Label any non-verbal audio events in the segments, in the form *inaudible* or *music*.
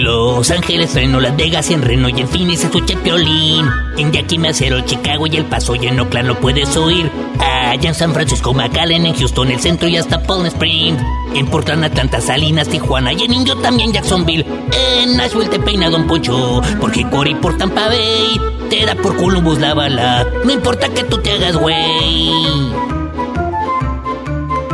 Los Ángeles, Reno, Las Vegas, en Reno y en Phoenix escuché Piolín. En Yakima, Cero, Chicago y El Paso y en Oakland lo puedes oír. Allá en San Francisco, McAllen, en Houston, el centro y hasta Palm Springs. En Portland, Atlanta, Salinas, Tijuana y en Indio también Jacksonville. En Nashville te peina Don Poncho, porque Cory por Tampa Bay te da por Columbus la bala. No importa que tú te hagas güey.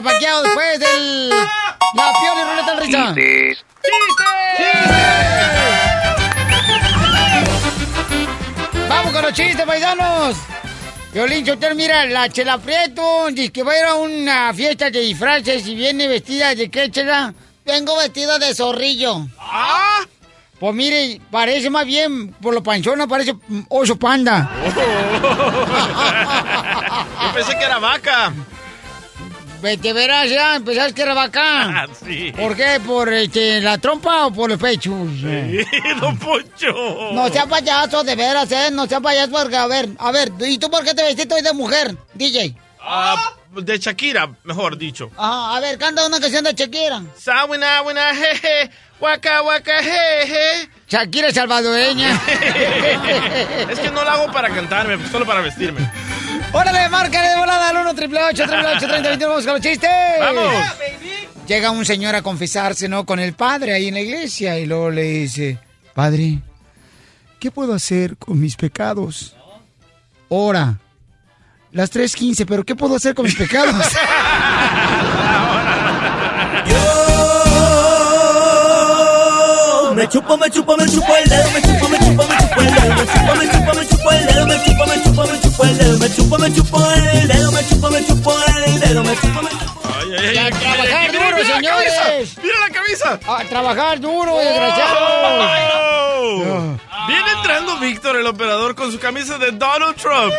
Boletos para paqueado después del... La Pioli Ruleta del Risa. Chistes. ¡Vamos con los chistes, paisanos! Violín Chotel, mira, la Chela Prieto dice que va a ir a una fiesta de disfraces y viene vestida de qué, Chela? Vengo vestida de zorrillo. ¡Ah! Pues mire, parece más bien, por lo panchona, parece oso panda. *laughs* Yo pensé que era vaca. Vete, verás ya, empezás que era vaca. Ah, sí. ¿Por qué? ¿Por este, la trompa o por los pechos? Sí, *laughs* don Poncho. No sea payaso, de veras, ¿eh? No sea payaso, porque, a ver, a ver, ¿y tú por qué te vestiste hoy de mujer, DJ? Ah, de Shakira, mejor dicho. Ajá, a ver, canta una canción de Shakira. Sawina, wina, jeje, waka, waka, jeje. Shakira salvadoreña. *laughs* Es que no la hago para cantarme, solo para vestirme. ¡Órale, márcale de volada al 1 888 3021 Vamos con los chistes. ¡Vamos! Llega un señor a confesarse, ¿no? Con el padre ahí en la iglesia y luego le dice, Padre, ¿qué puedo hacer con mis pecados? Ora. Las 3.15, pero ¿qué puedo hacer con mis pecados? *laughs* Me chupo, me chupo, me chupo el dedo, me chupo, me chupo, me chupo el dedo, me chupo, me chupo, me chupo el dedo, me chupo, me chupo, me chupo el dedo, me chupo, me chupo el dedo, me chupo, me chupo el dedo, me chupo, me chupo. Ay, ay, ay, ¡A mira, trabajar mira, duro, mira la señores! camisa, ¡Mira la camisa! A trabajar duro, desgraciados. Oh. Viene entrando Víctor, el operador, con su camisa de Donald Trump.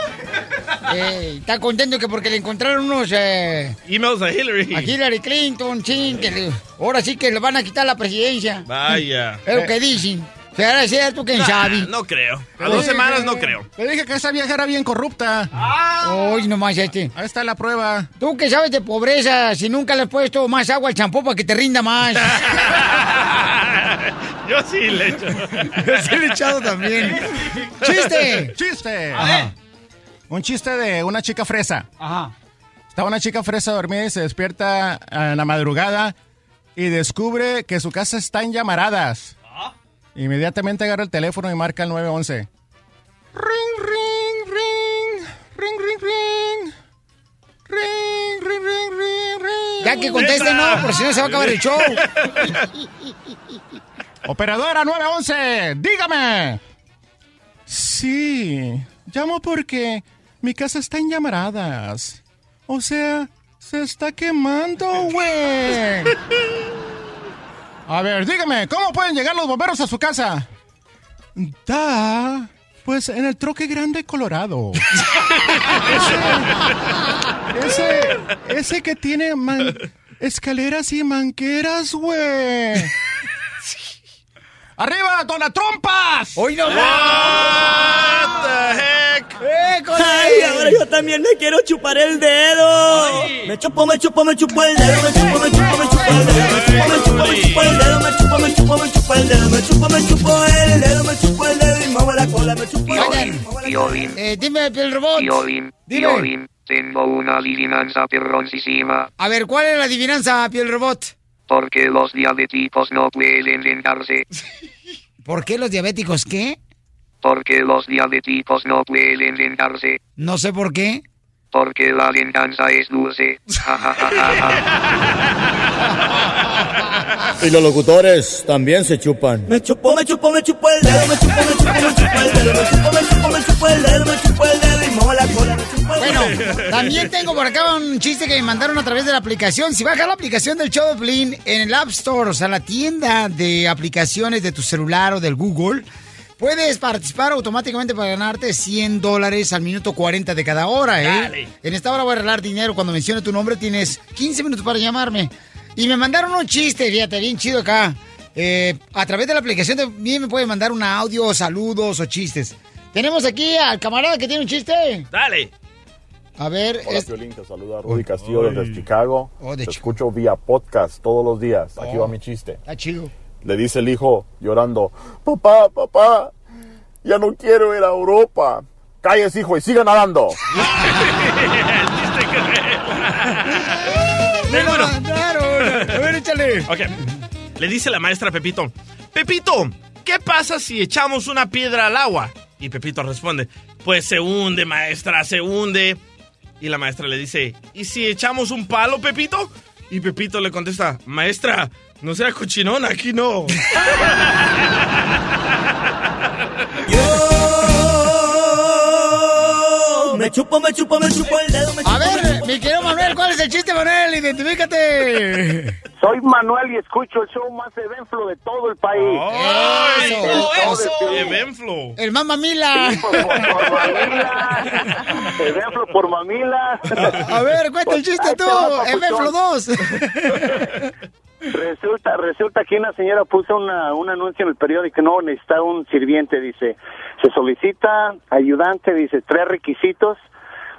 Eh, está contento que porque le encontraron unos eh, Emails a Hillary. a Hillary Clinton, chin, que le- ahora sí que le van a quitar la presidencia. Vaya. Es lo que dicen. ¿Será cierto? ¿Quién Nah, sabe? No creo. A dos semanas no creo. Te dije que esa vieja era bien corrupta. Uy, nomás este. Ahí está la prueba. Tú que sabes de pobreza, si nunca le has puesto más agua al champú para que te rinda más. *laughs* Yo sí le echo. *laughs* Yo sí le he echado también. ¡Chiste! ¡Chiste! Ajá. Un chiste de una chica fresa. Ajá. Estaba una chica fresa dormida y se despierta en la madrugada y descubre que su casa está en llamaradas. Inmediatamente agarra el teléfono y marca el 911. Ring, ring, ring. Ring, ring, ring. Ring, ring, ring, ring, ring. Ya que conteste, no, por si no se va a acabar el show. *laughs* Operadora 911, dígame. Sí, llamo porque mi casa está en llamaradas. O sea, Se está quemando, güey. *laughs* A ver, dígame, ¿cómo pueden llegar los bomberos a su casa? Da, pues en el troque grande colorado. *laughs* ese, ese, ese que tiene man- escaleras y manqueras, güey. ¡Arriba, Dona Trompas! ¡Hoy no What the heck? ¡Eh, con Ay, ahora yo también me quiero chupar el dedo. Me chupo, me chupo, me chupo el dedo, me chupo, me chupo, me chupo el dedo, me chupo, me chupo, me chupo el dedo, me chupo, me chupo, me chupo el dedo, me chupo, me chupo el dedo, me chupo el dedo y muevo la cola, me chupo el dedo. Violín, violín, Eh, dime, el robot. violín, Dime. violín. Tengo una adivinanza perroncísima. A ver, ¿cuál es la adivinanza, piel robot? Porque los diabéticos no pueden vengarse. *laughs* ¿Por qué los diabéticos qué? Porque los diabéticos no pueden vengarse. No sé por qué. Porque la venganza es dulce. Y los locutores también se chupan. Me chupo, me chupo, me chupo el dedo, me chupo, me chupo, me chupo el dedo, me chupo, me chupo, me chupo el dedo, me chupo el dedo y muevo la cola, me chupo el Bueno, también *laughs* tengo por acá un chiste que me mandaron a través de la aplicación. Si bajas la aplicación del show de Blin en el App Store, o sea, la tienda de aplicaciones de tu celular o del Google, puedes participar automáticamente para ganarte 100 dólares al minuto 40 de cada hora, ¿eh? Dale. En esta hora voy a arreglar dinero. Cuando mencione tu nombre tienes 15 minutos para llamarme. Y me mandaron un chiste, fíjate, bien chido acá. Eh, a través de la aplicación también me pueden mandar un audio, saludos o chistes. Tenemos aquí al camarada que tiene un chiste. Dale. A ver, Hola, es- Piolín, te saluda Rudy Castillo desde Chicago. Oh, de te Chicago. escucho vía podcast todos los días. Aquí Oh. va mi chiste. está chido. Le dice el hijo llorando, papá, papá, ya no quiero ir a Europa. Calles, hijo, y siga nadando. *laughs* ¡Me lo mandaron! A ver, échale. Ok. Le dice la maestra a Pepito, Pepito, ¿qué pasa si echamos una piedra al agua? Y Pepito responde, pues se hunde, maestra, se hunde. Y la maestra le dice, ¿y si echamos un palo, Pepito? Y Pepito le contesta, maestra, no sea cochinón, aquí no. Yo me chupo, me chupo, me chupo el dedo, me chupo, A ver, mi querido Manuel, ¿cuál es el chiste, Manuel? Identifícate. Soy Manuel y escucho el show más evenflo de todo el país. ¡Ay, Eso, eso! eso. Evenflo. El mamá Mila. Por, por mamila. Evenflo por mamila. A ver, cuenta el chiste tú. Efeflo 2. *laughs* Resulta, resulta que una señora puso una, un anuncio en el periódico, no, necesita un sirviente, dice, se solicita ayudante, dice, tres requisitos,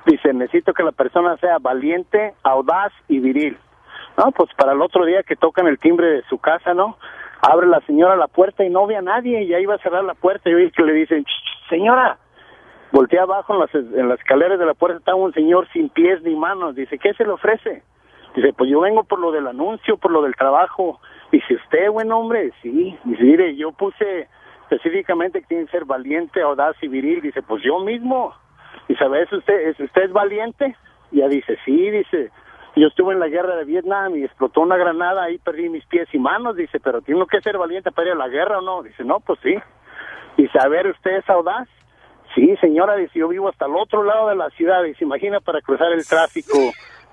dice, necesito que la persona sea valiente, audaz y viril. No, pues para el otro día que tocan el timbre de su casa, ¿no? Abre la señora la puerta y no ve a nadie, y ya iba a cerrar la puerta, y oye que le dicen, "Ch, señora, voltea abajo en las, en las escaleras de la puerta, está un señor sin pies ni manos, dice, ¿qué se le ofrece? Dice, pues yo vengo por lo del anuncio, por lo del trabajo. Dice, ¿usted, buen hombre? Sí. Dice, mire, yo puse específicamente que tiene que ser valiente, audaz y viril. Dice, pues yo mismo. Dice, ¿ves usted, es, usted es valiente? Y ella dice, sí, dice, yo estuve en la guerra de Vietnam y explotó una granada, ahí perdí mis pies y manos. Dice, pero tiene que ser valiente para ir a la guerra o no? Dice, no, pues sí. Dice, a ver, ¿usted es audaz? Sí, señora, dice, yo vivo hasta el otro lado de la ciudad. Dice, imagina para cruzar el tráfico,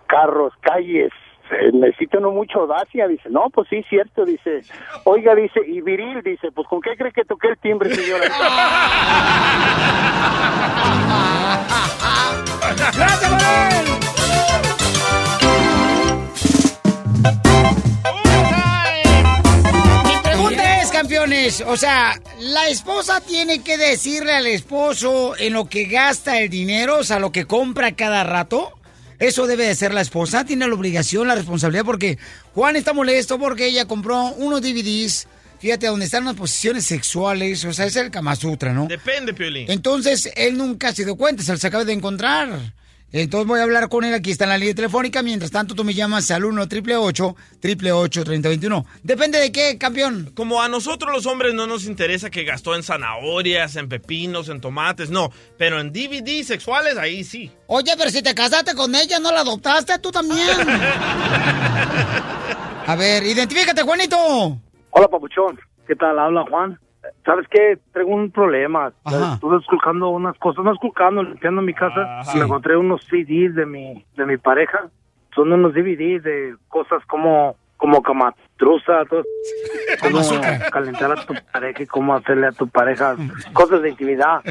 carros, calles. eh, Necesita uno mucha audacia, dice, no, pues sí, cierto, dice, oiga, dice, y viril, dice, pues ¿con qué cree que toqué el timbre, señora? ¡Gracias! Mi pregunta es, campeones, o sea, ¿la esposa tiene que decirle al esposo en lo que gasta el dinero, o sea, lo que compra cada rato? Eso debe de ser la esposa, tiene la obligación, la responsabilidad, porque Juan está molesto porque ella compró unos DVDs, fíjate, donde están las posiciones sexuales, o sea, es el Kama Sutra, ¿no? Depende, Piolín. Entonces, él nunca se dio cuenta, se los acaba de encontrar. Entonces voy a hablar con él, aquí está en la línea telefónica. Mientras tanto, tú me llamas al 1 888 3021 Depende de qué, campeón. Como a nosotros los hombres no nos interesa que gastó en zanahorias, en pepinos, en tomates, no. Pero en DVD sexuales, ahí sí. Oye, pero si te casaste con ella, ¿no la adoptaste tú también? *laughs* A ver, identifícate, Juanito. Hola, papuchón. ¿Qué tal? Habla Juan. ¿Sabes qué? Tengo un problema. Ajá. Estuve esculcando unas cosas, no esculcando, limpiando mi casa. Sí. Me encontré unos CDs de mi, de mi pareja son unos DVDs de cosas como como camatruza, todo, cómo calentar a tu pareja y cómo hacerle a tu pareja cosas de intimidad.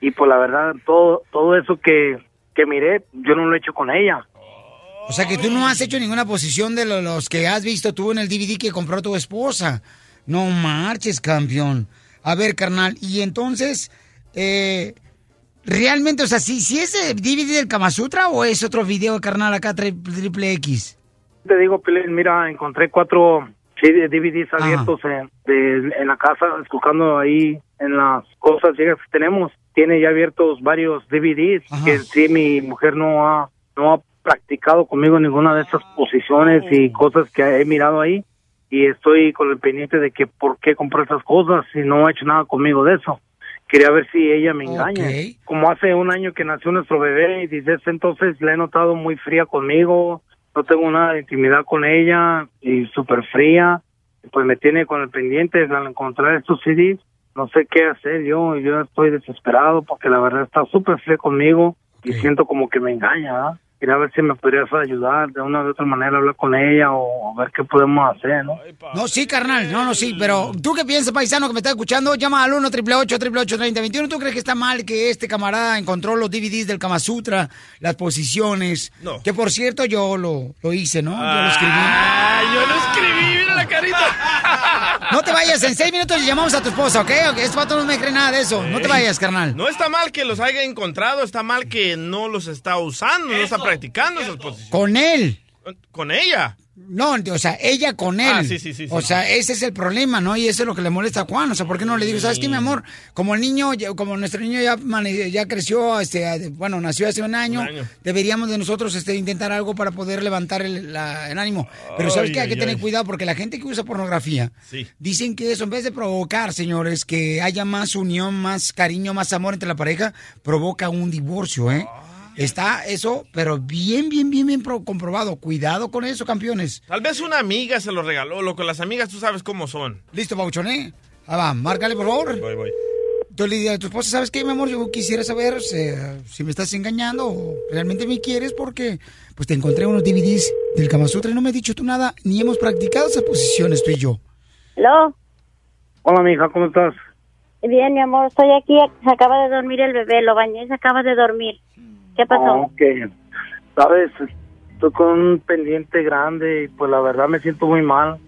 Y pues la verdad, todo todo eso que, que miré, yo no lo he hecho con ella. O sea que tú no has hecho ninguna posición de lo- los que has visto tú en el DVD que compró tu esposa. No marches, campeón. A ver, carnal, y entonces, eh, realmente, o sea, si, si es el DVD del Kama Sutra o es otro video, carnal, acá tri- triple X. Te digo, mira, encontré cuatro DVDs abiertos en, de- en la casa, buscando ahí en las cosas viejas que tenemos. Tiene ya abiertos varios DVDs que sí mi mujer no ha, no ha practicado conmigo ninguna de estas posiciones y cosas que he mirado ahí. Y estoy con el pendiente de que por qué compró esas cosas y no ha hecho nada conmigo de eso. Quería ver si ella me engaña. Como hace un año que nació nuestro bebé y desde ese entonces la he notado muy fría conmigo, no tengo nada de intimidad con ella y súper fría. Pues me tiene con el pendiente al encontrar estos CDs. No sé qué hacer yo, yo estoy desesperado porque la verdad está súper fría conmigo y siento como que me engaña. ¿verdad? Quería ver si me podrías ayudar de una u otra manera hablar con ella o ver qué podemos hacer, ¿no? No, sí, carnal, no, no, sí, pero tú qué piensas, paisano, que me está escuchando, llama al 1 888 3021 ¿Tú crees que está mal que este camarada encontró los DVDs del Kama Sutra, las posiciones? No. Que por cierto yo lo, lo hice, ¿no? Yo lo escribí. Ah, yo lo escribí, carita. *laughs* No te vayas, en seis minutos le llamamos a tu esposa, ¿ok? Ok, Este vato no me cree nada de eso. No te vayas, carnal. No está mal que los haya encontrado, está mal que no los está usando, no está practicando esas posiciones. Con él. Con ella. No, o sea, ella con él. Ah, sí, sí, sí, sí. O sea, ese es el problema, ¿no? Y eso es lo que le molesta a Juan. O sea, ¿por qué no le digo, sabes qué, mi amor? Como el niño, como nuestro niño ya, ya creció, este, bueno, nació hace un año, Un año. deberíamos de nosotros este, intentar algo para poder levantar el, la- el ánimo. Pero ¿sabes qué? Hay que tener ay. cuidado porque la gente que usa pornografía, Sí. Dicen que eso, en vez de provocar, señores, que haya más unión, más cariño, más amor entre la pareja, provoca un divorcio, ¿eh? Está eso, pero bien, bien, bien, bien pro- comprobado. Cuidado con eso, campeones. Tal vez una amiga se lo regaló, loco. Las amigas tú sabes cómo son. Listo, Pauchón, ¿eh? Ah, va, márcale, por favor. Voy, voy. Tú le a tu esposa, ¿sabes qué, mi amor? Yo quisiera saber eh, si me estás engañando o realmente me quieres porque pues te encontré unos DVDs del Kama Sutra y no me has dicho tú nada, ni hemos practicado esas posiciones tú y yo. ¿Aló? Hola, mi hija, ¿cómo estás? Bien, mi amor, estoy aquí. Se acaba de dormir el bebé, lo bañé y se acaba de dormir. ¿Qué pasó? Ok, sabes, estoy con un pendiente grande y pues la verdad me siento muy mal.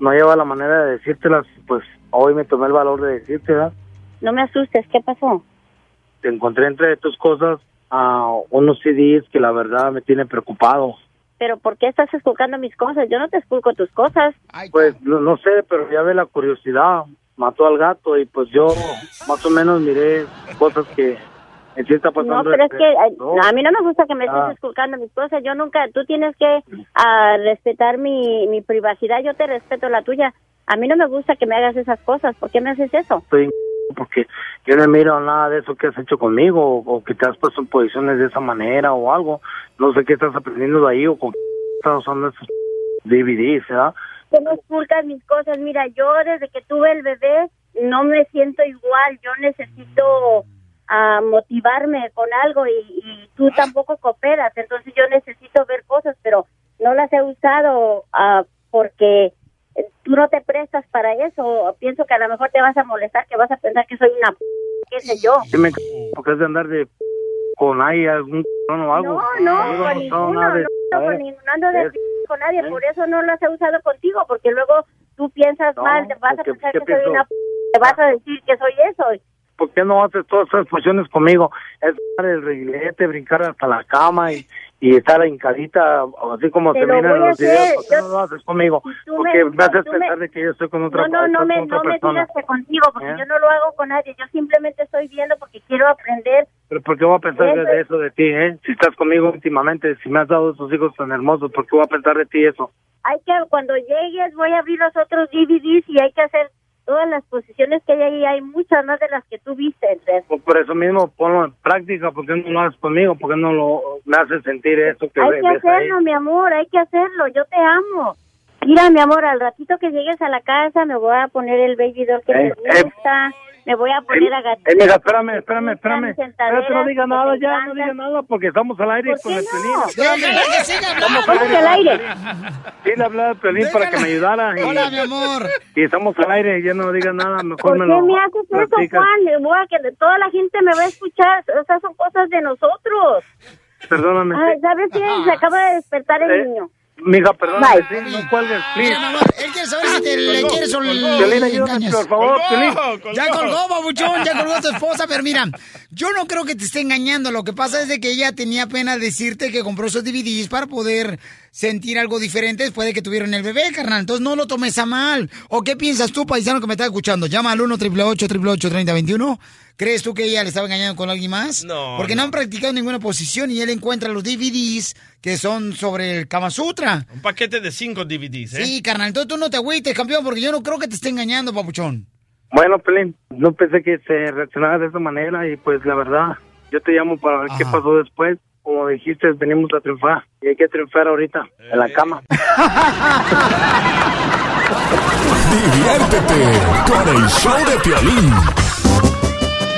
No lleva la manera de decírtelas, pues hoy me tomé el valor de decírtelas. No me asustes, ¿qué pasó? Te encontré entre tus cosas a unos CDs que la verdad me tienen preocupado. ¿Pero por qué estás esculcando mis cosas? Yo no te esculco tus cosas. Pues no, no sé, pero ya ve la curiosidad. Mató al gato y pues yo más o menos miré cosas que sí está pasando. No, pero es entre- que no. a mí no me gusta que me estés Ah. esculcando mis cosas. Yo nunca, tú tienes que ah, respetar mi, mi privacidad. Yo te respeto la tuya. A mí no me gusta que me hagas esas cosas. ¿Por qué me haces eso? estoy *laughs* porque yo no miro nada de eso que has hecho conmigo o, o que te has puesto en posiciones de esa manera o algo. No sé qué estás aprendiendo de ahí o con qué *laughs* estás usando esos *laughs* DVDs, ¿verdad? esculcas mis cosas. Mira, yo desde que tuve el bebé no me siento igual. Yo necesito ah, motivarme con algo y, y tú tampoco cooperas. Entonces yo necesito ver cosas, pero no las he usado ah, porque eh, tú no te prestas para eso. Pienso que a lo mejor te vas a molestar, que vas a pensar que soy una p qué sé yo. Sí me c- porque es de andar de con ahí algún c- o algo. No, no, con no ninguno, de- no, no, con ninguno, no ando de con nadie, por eso no las he usado contigo, porque luego tú piensas No, mal, te vas a pensar ¿qué que soy una p te vas a decir que soy eso. ¿Por qué no haces todas esas posiciones conmigo? Es dar el reguilete, brincar hasta la cama y, y estar hincadita, así como Te se lo mira en voy a los videos. ¿Por qué yo- no lo haces conmigo? Porque me- me, haces pensar de que yo estoy con otra, No, no, no me, no me digas que contigo, porque ¿Eh? yo no lo hago con nadie, yo simplemente estoy viendo porque quiero aprender. Pero ¿por qué voy a pensar Eso de es- eso de ti, eh? Si estás conmigo últimamente, si me has dado esos hijos tan hermosos, ¿por qué voy a pensar de ti eso? Hay que, cuando llegues voy a abrir los otros DVDs y hay que hacer todas las posiciones que hay ahí, hay muchas más de las que tú viste. Andrés. Pues por eso mismo ponlo en práctica, ¿por qué no lo haces conmigo? ¿Por qué no lo, me haces sentir eso que Hay ves que ahí? hacerlo, mi amor, hay que hacerlo, yo te amo. Mira, mi amor, al ratito que llegues a la casa me voy a poner el baby doll que Eh, te gusta me voy a poner a gatear. Eh, mira, espérame, espérame, espérame. Espérate, no diga que nada ya, no diga nada, porque estamos al aire ¿Por con qué el? Piolín. Déjala que siga hablando. Estamos al aire. Sí, le hablé al Piolín para que me ayudara. Y, Hola, mi amor. *laughs* y estamos al aire, ya no diga nada, mejor ¿Por me qué lo me haces eso. Juan? Le voy a que toda la gente me va a escuchar. O sea, son cosas de nosotros. Perdóname. Ay, ¿sabes qué? Se acaba de despertar el Eh, niño. Mija, perdóname, Bye. sí, no cuelgues, please. Mira, mi amor, él quiere saber si te le Colgó, quieres o colgó. le engañas. por favor, Piolín. Ya colgó, babuchón, ya colgó tu esposa, pero mira, yo no creo que te esté engañando. Lo que pasa es de que ella tenía pena decirte que compró esos DVDs para poder sentir algo diferente después de que tuvieron el bebé, carnal. Entonces no lo tomes a mal. ¿O qué piensas tú, paisano, que me está escuchando? Llama al 1 888 3021 ¿Crees tú que ella le estaba engañando con alguien más? No, Porque no. han practicado ninguna posición y él encuentra los DVDs que son sobre el Kama Sutra. Un paquete de cinco DVDs, ¿eh? Sí, carnal, entonces tú no te agüites, campeón, porque yo no creo que te esté engañando, papuchón. Bueno, Pelín, no pensé que se reaccionara de esa manera y pues la verdad, yo te llamo para ver qué pasó después. Como dijiste, venimos a triunfar y hay que triunfar ahorita, en la cama. *laughs* Diviértete con el show de Piolín.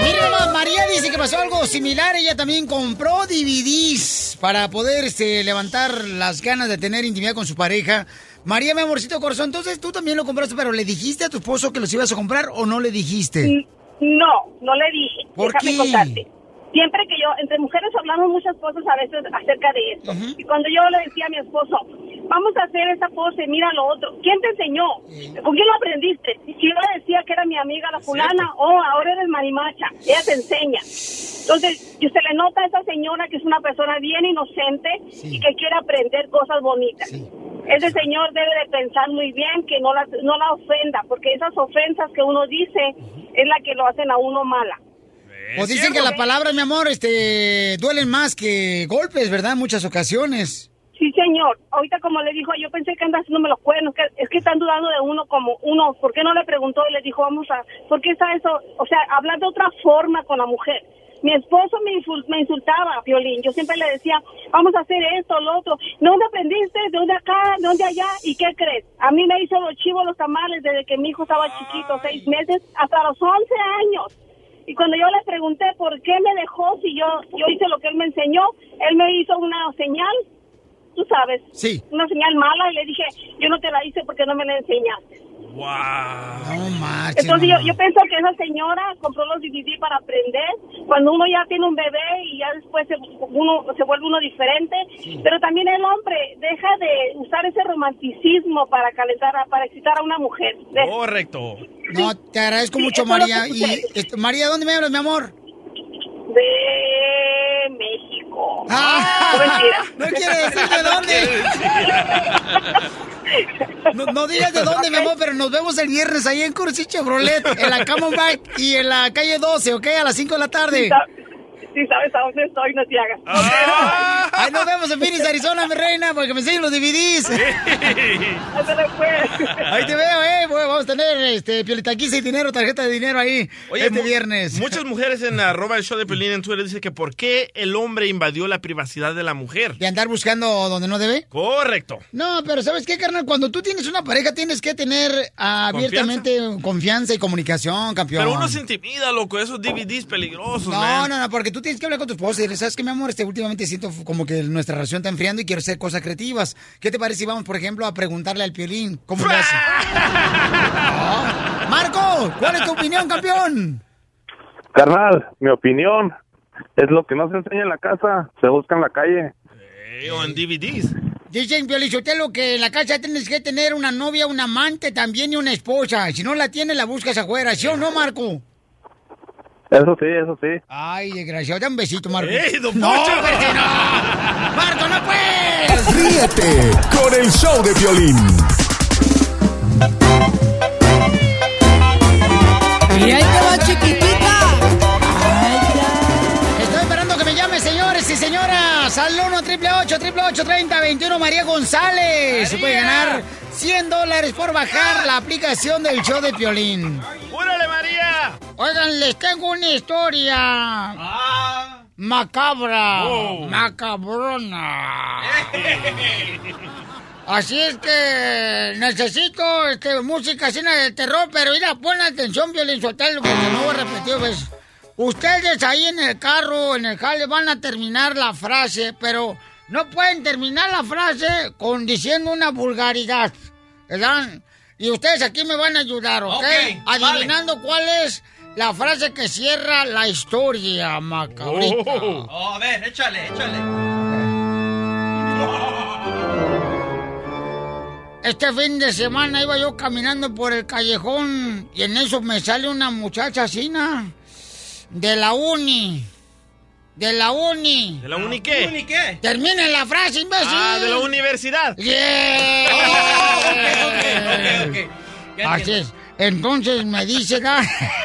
Mira María dice que pasó algo similar. Ella también compró DVDs para poder este, levantar las ganas de tener intimidad con su pareja. María, mi amorcito corazón, entonces tú también lo compraste, pero ¿le dijiste a tu esposo que los ibas a comprar o no le dijiste? No, no le dije. ¿Por Déjame qué? contarte. Siempre que yo, entre mujeres hablamos muchas cosas a veces acerca de esto. Y cuando yo le decía a mi esposo, vamos a hacer esta pose, mira lo otro. ¿Quién te enseñó? ¿Con quién lo aprendiste? Y yo le decía que era mi amiga la fulana, oh, ahora eres marimacha, ella te enseña. Entonces, y se le nota a esa señora que es una persona bien inocente y que quiere aprender cosas bonitas. Ese señor debe de pensar muy bien que no la, no la ofenda, porque esas ofensas que uno dice es la que lo hacen a uno mala. Pues dicen que las palabras, mi amor, este, duelen más que golpes, ¿verdad? En muchas ocasiones. Sí, señor. Ahorita como le dijo, yo pensé que anda haciéndome los cuernos, que es que están dudando de uno como uno, ¿por qué no le preguntó y le dijo, vamos a, ¿por qué está eso? O sea, hablar de otra forma con la mujer. Mi esposo me, insul- me insultaba, Violín. Yo siempre le decía, vamos a hacer esto, lo otro. ¿De dónde aprendiste? ¿De dónde acá? ¿De dónde allá? ¿Y qué crees? A mí me hizo los chivos, los tamales desde que mi hijo estaba chiquito, seis meses, hasta los 11 años. Y cuando yo le pregunté por qué me dejó si yo, yo hice lo que él me enseñó, él me hizo una señal, tú sabes, Sí. una señal mala y le dije, yo no te la hice porque no me la enseñaste. No marches, Entonces yo, yo pienso que esa señora compró los DVD para aprender. Cuando uno ya tiene un bebé y ya después se, uno, se vuelve uno diferente. Pero también el hombre deja de usar ese romanticismo para calentar, a- para excitar a una mujer. Correcto. No, te agradezco Sí, mucho, María. Y, este, María, ¿dónde me hablas, mi amor? De México. Ah, No, mentira. *laughs* no quiere decir de dónde. No, no digas de dónde, mi amor, pero nos vemos el viernes ahí en Cursi Chevrolet, en la Camelback y en la calle 12, ¿ok? A las 5 de la tarde. Si sabes a dónde estoy, no te hagas. Ahí nos vemos en Phoenix, Arizona, mi reina, porque me enseñan los DVDs. Pues. Ahí te veo, eh. Bueno, Vamos a tener este, piolitaquiza y dinero, tarjeta de dinero ahí este viernes. Muchas mujeres en arroba el show de Pelín en Twitter dicen que por qué el hombre invadió la privacidad de la mujer. ¿De andar buscando donde no debe? Correcto. No, pero ¿sabes qué, carnal? Cuando tú tienes una pareja tienes que tener ah, abiertamente confianza y comunicación, campeón. Pero uno se intimida, loco, esos DVDs peligrosos, No, man. no, no, porque tú tienes que hablar con tu esposa y decirle, ¿sabes qué, mi amor? Este, últimamente siento como que nuestra relación está enfriando y quiero hacer cosas creativas. ¿Qué te parece si vamos, por ejemplo, a preguntarle al Piolín cómo lo hace? *laughs* No. Marco, ¿cuál es tu opinión, campeón? Carnal, mi opinión es lo que no se enseña en la casa, se busca en la calle. Eh, o en DVDs. Dicen, Piolichotelo, que en la casa tienes que tener una novia, un amante también y una esposa. Si no la tienes, la buscas afuera. ¿Sí o no, Marco? Eso sí, eso sí. Ay, desgraciado. Dame un besito, Marco. ¡Ey, don no, Poncho! espérate, no. Marco, no puedes. Ríete con el show de Piolín. Y ahí te va, chiquitita. Estoy esperando que me llame, señores y señoras. Al 1 triple 8 triple 8 30 21 María González. Se puede ganar 100 dólares por bajar la aplicación del show de Piolín. Oigan, les tengo una historia. Macabra. Wow. Macabrona. *laughs* Así es que necesito este, música llena de terror, pero mira, pon atención, Violín Sotelo, porque no voy a repetir, pues. Ustedes ahí en el carro, en el jale, van a terminar la frase, pero no pueden terminar la frase con diciendo una vulgaridad, ¿verdad? Y ustedes aquí me van a ayudar, ¿ok? Ok, Adivinando cuál es la frase que cierra la historia, macabrita. Oh, a ver, échale, échale. Este fin de semana iba yo caminando por el callejón y en eso me sale una muchacha asina de la uni. De la uni. ¿De la uni qué? ¿Uni qué? Terminen la frase, imbécil. Ah, de la universidad. Yeah. Oh, ok, ok, ok. Así es. Entonces me dice, ¿no? *laughs*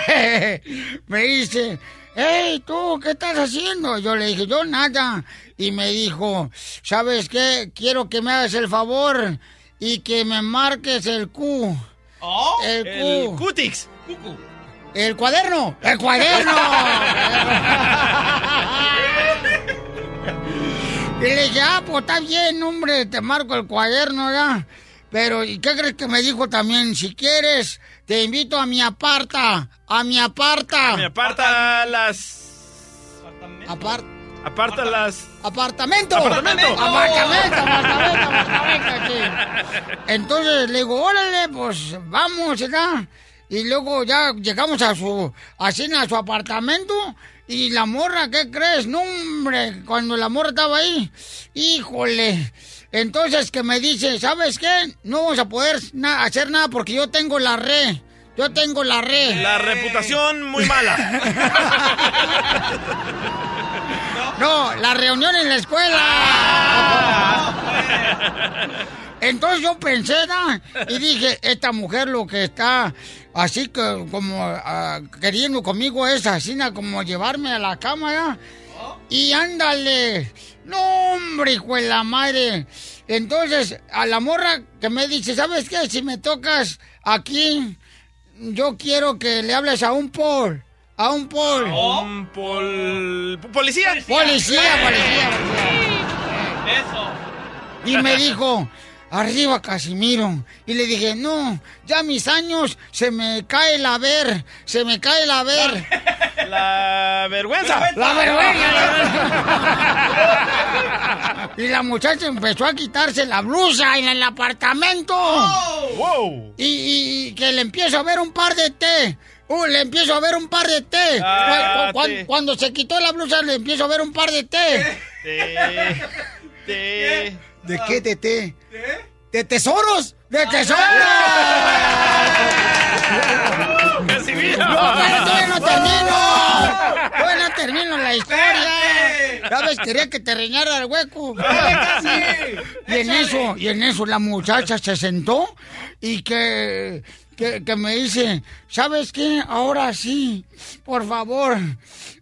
*laughs* me dice, hey, tú, ¿qué estás haciendo? Yo le dije, yo nada. Y me dijo, ¿sabes qué? Quiero que me hagas el favor y que me marques el Q. Oh, el El Q. Cutix. Cucu. El cuaderno. El cuaderno. *laughs* y le dije, ah, pues está bien, hombre, te marco el cuaderno ya. Pero, ¿y qué crees que me dijo también? Si quieres, te invito a mi aparta. A mi aparta. Me aparta las. Apar- Aparta las. apartamento. Apartamento. Apartamento, *laughs* apartamento, apartamento, sí. Entonces le digo, órale, pues vamos, ¿verdad? Y luego ya llegamos a su, así a su apartamento. Y la morra, ¿qué crees? No, hombre, cuando la morra estaba ahí, híjole. Entonces que me dice, ¿sabes qué? No vamos a poder na- hacer nada porque yo tengo la red. Yo tengo la red. La reputación muy mala. *laughs* No, la reunión en la escuela. *laughs* Entonces yo pensé, ¿no? Y dije, esta mujer lo que está así que como ah, queriendo conmigo es así, ¿no? como llevarme a la cama, ¿ya? Y ándale. No, hombre, hijo de la madre. Entonces, a la morra que me dice, ¿sabes qué? Si me tocas aquí, yo quiero que le hables a un Paul. A un Paul. Un pol... ¿Policía? Policía, policía, Eso. Y me dijo, arriba Casimiro. Y le dije, no, ya mis años se me cae la ver, se me cae la ver. *laughs* La vergüenza. La vergüenza. *laughs* y la muchacha empezó a quitarse la blusa en el apartamento. Wow. Y, que le empiezo a ver un par de té. Uh, le empiezo a ver un par de té. Ah, Cu- cu- té. Cuando se quitó la blusa le empiezo a ver un par de té. *laughs* Te- te- ¿De qué de té? ¿De tesoros? ¡De tesoros! Casimiro. No, todavía no termino. Todavía no termino la historia. ¿Sabes? Quería que te reñara el hueco. *laughs* Y en eso, y en eso la muchacha se sentó y que, que, que me dice, ¿sabes qué? Ahora sí, por favor,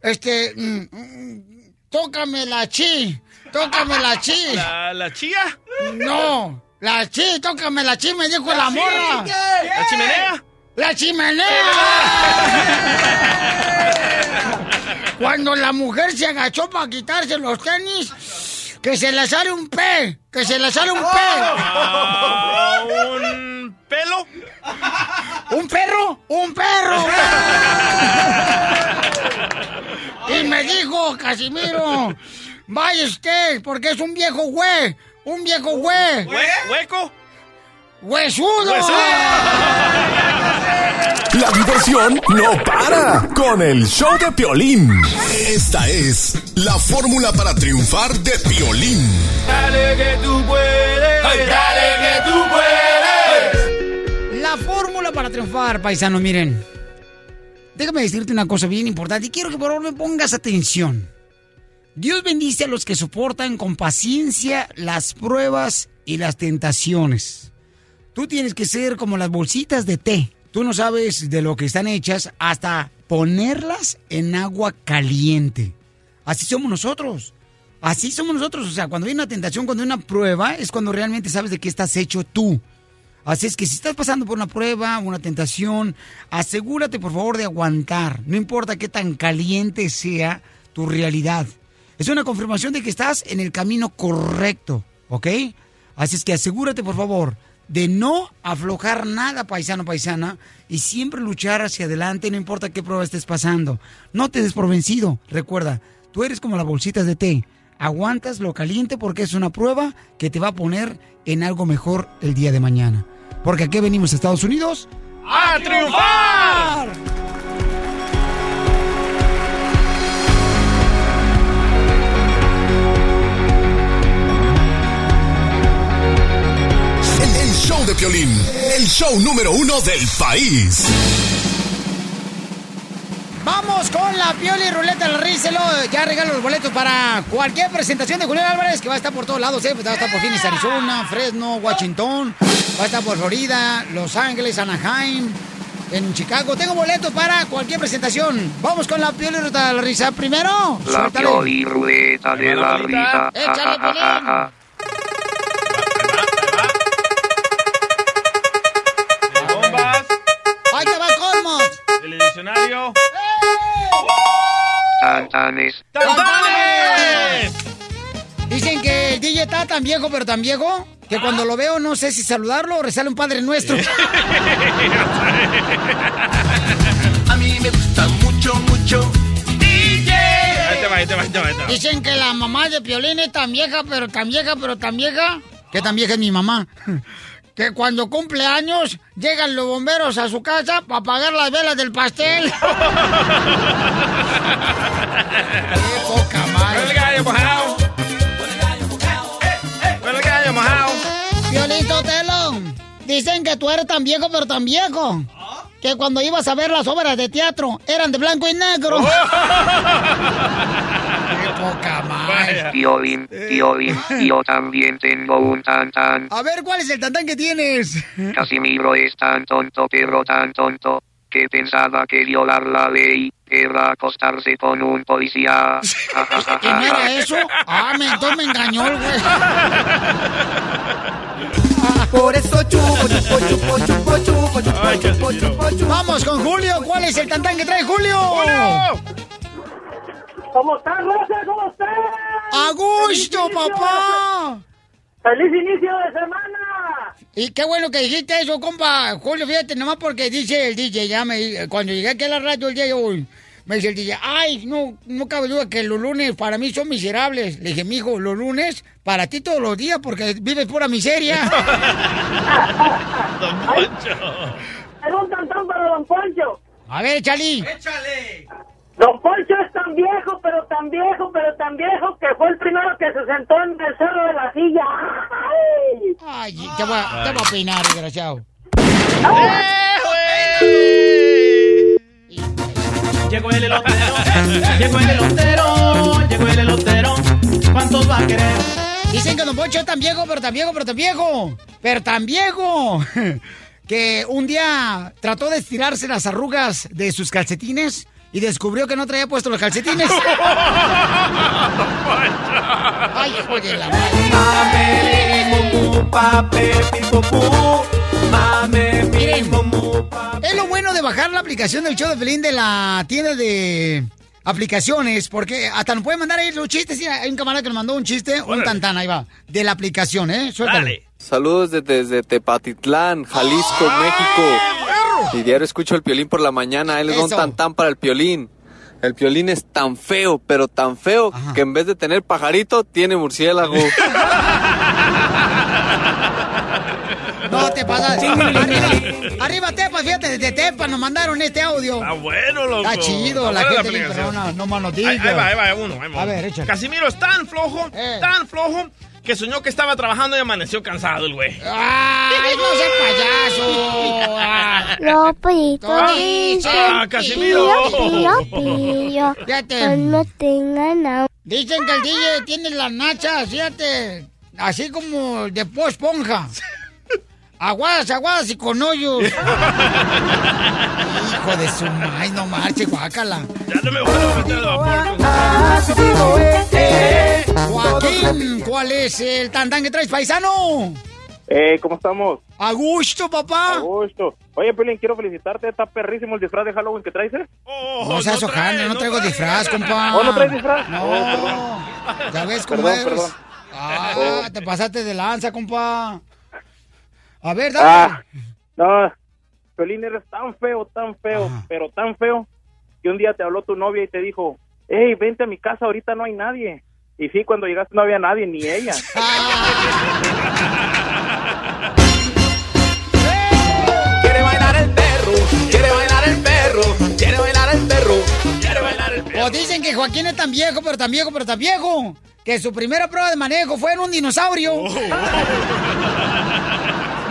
este, mm, mm, tócame la chi, tócame la chi. ¿La, la chía? No, la chi, tócame la chi, me dijo la morra. ¿La chimenea? ¡La chimenea! Cuando la mujer se agachó para quitarse los tenis, que se le sale un pe, que se le sale un pe. ¿Un pelo? ¿Un perro? ¡Un perro! *laughs* y me dijo, Casimiro, vaya usted, porque es un viejo güey, un viejo güey. ¿Hue- ¿Hueco? ¡Huesudo! La diversión no para con el show de Piolín. Esta es la fórmula para triunfar de Piolín. Dale que tú puedes. Dale que tú puedes. La fórmula para triunfar, paisano, miren. Déjame decirte una cosa bien importante y quiero que por favor me pongas atención. Dios bendice a los que soportan con paciencia las pruebas y las tentaciones. Tú tienes que ser como las bolsitas de té. Tú no sabes de lo que están hechas hasta ponerlas en agua caliente. Así somos nosotros. Así somos nosotros. O sea, cuando hay una tentación, cuando hay una prueba, es cuando realmente sabes de qué estás hecho tú. Así es que si estás pasando por una prueba, una tentación, asegúrate por favor de aguantar. No importa qué tan caliente sea tu realidad. Es una confirmación de que estás en el camino correcto, ¿ok? Así es que asegúrate, por favor, de no aflojar nada, paisano, paisana, y siempre luchar hacia adelante, no importa qué prueba estés pasando. No te des por vencido. Recuerda, tú eres como las bolsitas de té. Aguantas lo caliente porque es una prueba que te va a poner en algo mejor el día de mañana. Porque aquí venimos a Estados Unidos ¡A triunfar! Show de Piolín, el show número uno del país. Vamos con la Pioli Ruleta del Rícelo. Ya regalo los boletos para cualquier presentación de Julián Álvarez, que va a estar por todos lados, ¿eh? Va a estar por Phoenix, Arizona, Fresno, Washington. Va a estar por Florida, Los Ángeles, Anaheim, en Chicago. Tengo boletos para cualquier presentación. Vamos con la Pioli Ruleta de la Risa. Primero, La pioli ruleta de la risa. Échale, *laughs* ja, diccionario. Tantanes. ¡Tantanes! Dicen que el DJ está tan viejo, pero tan viejo, que cuando lo veo no sé si saludarlo o rezarle un Padre Nuestro. *laughs* A mí me gusta mucho, mucho. DJ. Ahí te va, ahí te va, ahí te va, ahí te va. Dicen que la mamá de Piolín es tan vieja, pero tan vieja, pero tan vieja. ¿Qué tan vieja es mi mamá? Que cuando cumple años, llegan los bomberos a su casa para apagar las velas del pastel. *laughs* ¡Qué poca madre! Gallo mojado. Gallo mojado. Dicen que tú eres tan viejo, pero tan viejo. Que cuando ibas a ver las obras de teatro, eran de blanco y negro. *laughs* ¡Qué poca madre! Piolín, Piolín, yo también tengo un tantán. A ver, ¿cuál es el tantán que tienes? Casimiro es tan tonto, pero tan tonto, que pensaba que violar la ley era acostarse con un policía. Ja, ja, ja, ¿Que no ja, era eso? Ah, me, entonces me engañó el güey. Por eso chupo, chupo, chupo, chupo, chupo, chupo, chupo, chupo, chupo. Vamos con Julio. ¿Cuál es el tantán que trae Julio? ¿Cómo estás, Rosa? ¿Cómo estás? ¡A gusto, ¡Feliz inicio papá! de- ¡Feliz inicio de semana! Y qué bueno que dijiste eso, compa. Julio, fíjate, nomás porque dice el DJ, ya me, cuando llegué aquí a la radio el día de hoy, me dice el DJ, ay, no, no cabe duda que los lunes para mí son miserables. Le dije, mijo, los lunes para ti todos los días porque vives pura miseria. *laughs* Don Poncho. Es un tantán para Don Poncho. A ver, Chali. Échale. Don Poncho es tan viejo, pero tan viejo, pero tan viejo que fue el primero que se sentó en el cerro de la silla. ¡Ay! Ay, te voy a, te voy a peinar, desgraciado. Llegó el elotero, llegó el elotero, llegó el elotero. ¿Cuántos va a querer? Dicen que Don Poncho es tan viejo, pero tan viejo, pero tan viejo. Pero tan viejo. *laughs* Que un día trató de estirarse las arrugas de sus calcetines y descubrió que no traía puestos los calcetines. *laughs* Ay, hijo de la madre. Miren, es lo bueno de bajar la aplicación del show de Pelín de la tienda de aplicaciones, porque hasta nos pueden mandar ahí los chistes. Sí, hay un camarada que nos mandó un chiste, un tantán, ahí va, de la aplicación, ¿eh? Suéltale. Saludos desde, desde Tepatitlán, Jalisco, México. Y diario escucho el piolín por la mañana. Él les da un Eso. tantán para el piolín. El piolín es tan feo, pero tan feo, que en vez de tener pajarito, tiene murciélago. *laughs* No te pasas. Arriba, arriba Tepa, fíjate, desde Tepa nos mandaron este audio. Está bueno, loco. Está chido, la buena gente aplicación. perrona, no más nos Ahí, diga. ahí va, ahí va, uno. ahí va A ver, échale. Casimiro es tan flojo, Eh. tan flojo, que soñó que estaba trabajando y amaneció cansado el güey. ¡Ay, no seas payaso! *laughs* Ah. Lopito ah, Casimiro. pío, pío, pío, Fíjate. no tengan hambre. Dicen que el DJ tiene las nachas, fíjate, así como de po esponja. *laughs* Aguadas, aguadas y con hoyos. *laughs* Hijo de su maíz, no marche, guácala. Ya no me voy a meter vapor. Joaquín, ¿cuál es el tantán que traes, paisano? Eh, ¿cómo estamos? A gusto, papá. A gusto. Oye, Pelín, quiero felicitarte. Está perrísimo el disfraz de Halloween que traes, ¿eh? No seas ojana, no traigo disfraz, compa. ¿Oh, no traes disfraz? No. Oh. Ya ves cómo Perdón, es. perdón. Ah, te pasaste de lanza, compa. A ver, dale. Ah, no, Piolín, eres tan feo, tan feo, pero tan feo, que un día te habló tu novia y te dijo, hey, vente a mi casa, ahorita no hay nadie. Y sí, cuando llegaste no había nadie, ni ella. *laughs* Quiere bailar el perro, quiere bailar el perro, quiere bailar el perro, quiere bailar el perro. O dicen que Joaquín es tan viejo, pero tan viejo, pero tan viejo, que su primera prueba de manejo fue en un dinosaurio.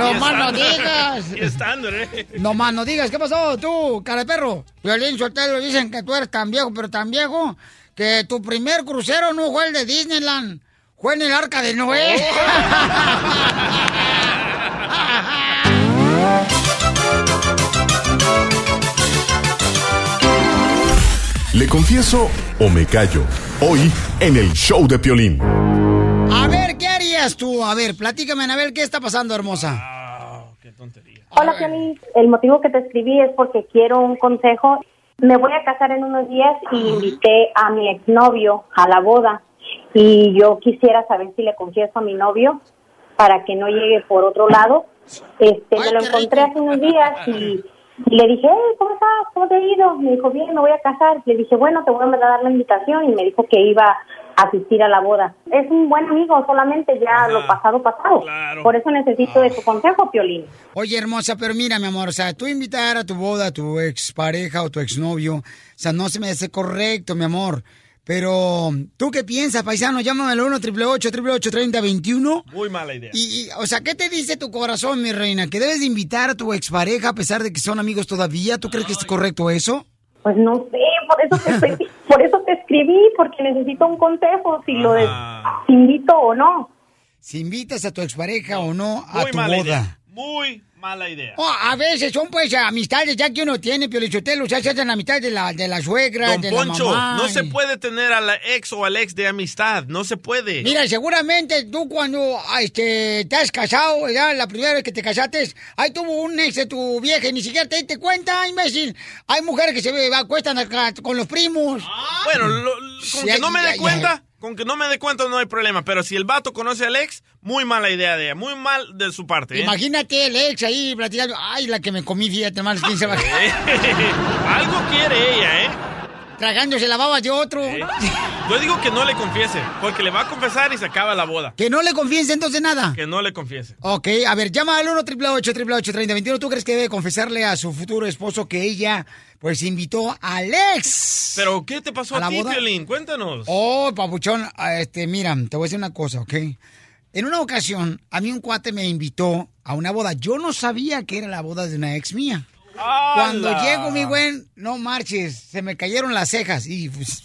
No más no digas. ¿eh? No más no digas. ¿Qué pasó tú, cara de perro? Violín Sotelo dicen que tú eres tan viejo, pero tan viejo, que tu primer crucero no fue el de Disneyland. Fue en el Arca de Noé. ¿Le confieso o me callo? Hoy en el show de Piolín. A ver, ¿qué harías tú? A ver, platícame, Anabel, ¿qué está pasando, hermosa? Hola, Piolín. El motivo que te escribí es porque quiero un consejo. Me voy a casar en unos días y invité a mi exnovio a la boda. Y yo quisiera saber si le confieso a mi novio para que no llegue por otro lado. Este, me lo encontré hace unos días y, le dije, hey, ¿cómo estás? ¿Cómo te ha ido? Me dijo, bien, me voy a casar. Le dije, bueno, te voy a dar la invitación y me dijo que iba a asistir a la boda. Es un buen amigo, solamente ya lo pasado, pasado. Por eso necesito de tu consejo, Piolín. Oye, hermosa, pero mira, mi amor, o sea, tú invitar a tu boda a tu expareja o tu exnovio, o sea, no se me hace correcto, mi amor. Pero, ¿tú qué piensas, paisano? Llámame al 1 888 3021 Muy mala idea. Y, y, o sea, ¿qué te dice tu corazón, mi reina? ¿Que debes de invitar a tu expareja a pesar de que son amigos todavía? ¿Tú crees que es correcto eso? Pues no sé, por eso te, *laughs* estoy- por eso te escribí, porque necesito un consejo, si lo de, si invito o no. Si invitas a tu expareja o no a Muy tu boda. idea. Muy mala idea. Oh, a veces son pues amistades ya que uno tiene, Piolichotelo, o sea, se hacen amistades de la, de la suegra, Don de Poncho, la mamá. no se puede tener a la ex o al ex de amistad. No se puede. Mira, seguramente tú cuando ah, este, te has casado, ya la primera vez que te casaste, ahí tuvo un ex de tu vieja y ni siquiera te diste cuenta, imbécil. Hay mujeres que se acuestan con los primos. Bueno, lo- con Sí, que no me dé ya. Con que no me dé cuenta no hay problema. Pero si el vato conoce al ex, muy mala idea de ella. Muy mal de su parte. ¿eh? Imagínate el ex ahí platicando, ay, la que me comí, fíjate, más 15 va- *laughs* Algo quiere ella, ¿eh? Tragándose la baba de otro. Yo digo que no le confiese, porque le va a confesar y se acaba la boda. Que no le confiese entonces nada. Que no le confiese. Ok, a ver, llama al 1 888 3021 ¿Tú crees que debe confesarle a su futuro esposo que ella, pues, invitó al ex? Pero, ¿qué te pasó ¿A a, ti? Piolín? Cuéntanos. Oh, papuchón, este, mira, te voy a decir una cosa, ¿ok? En una ocasión, a mí un cuate me invitó a una boda. Yo no sabía que era la boda de una ex mía. Cuando llego, mi buen, no marches, se me cayeron las cejas y pues,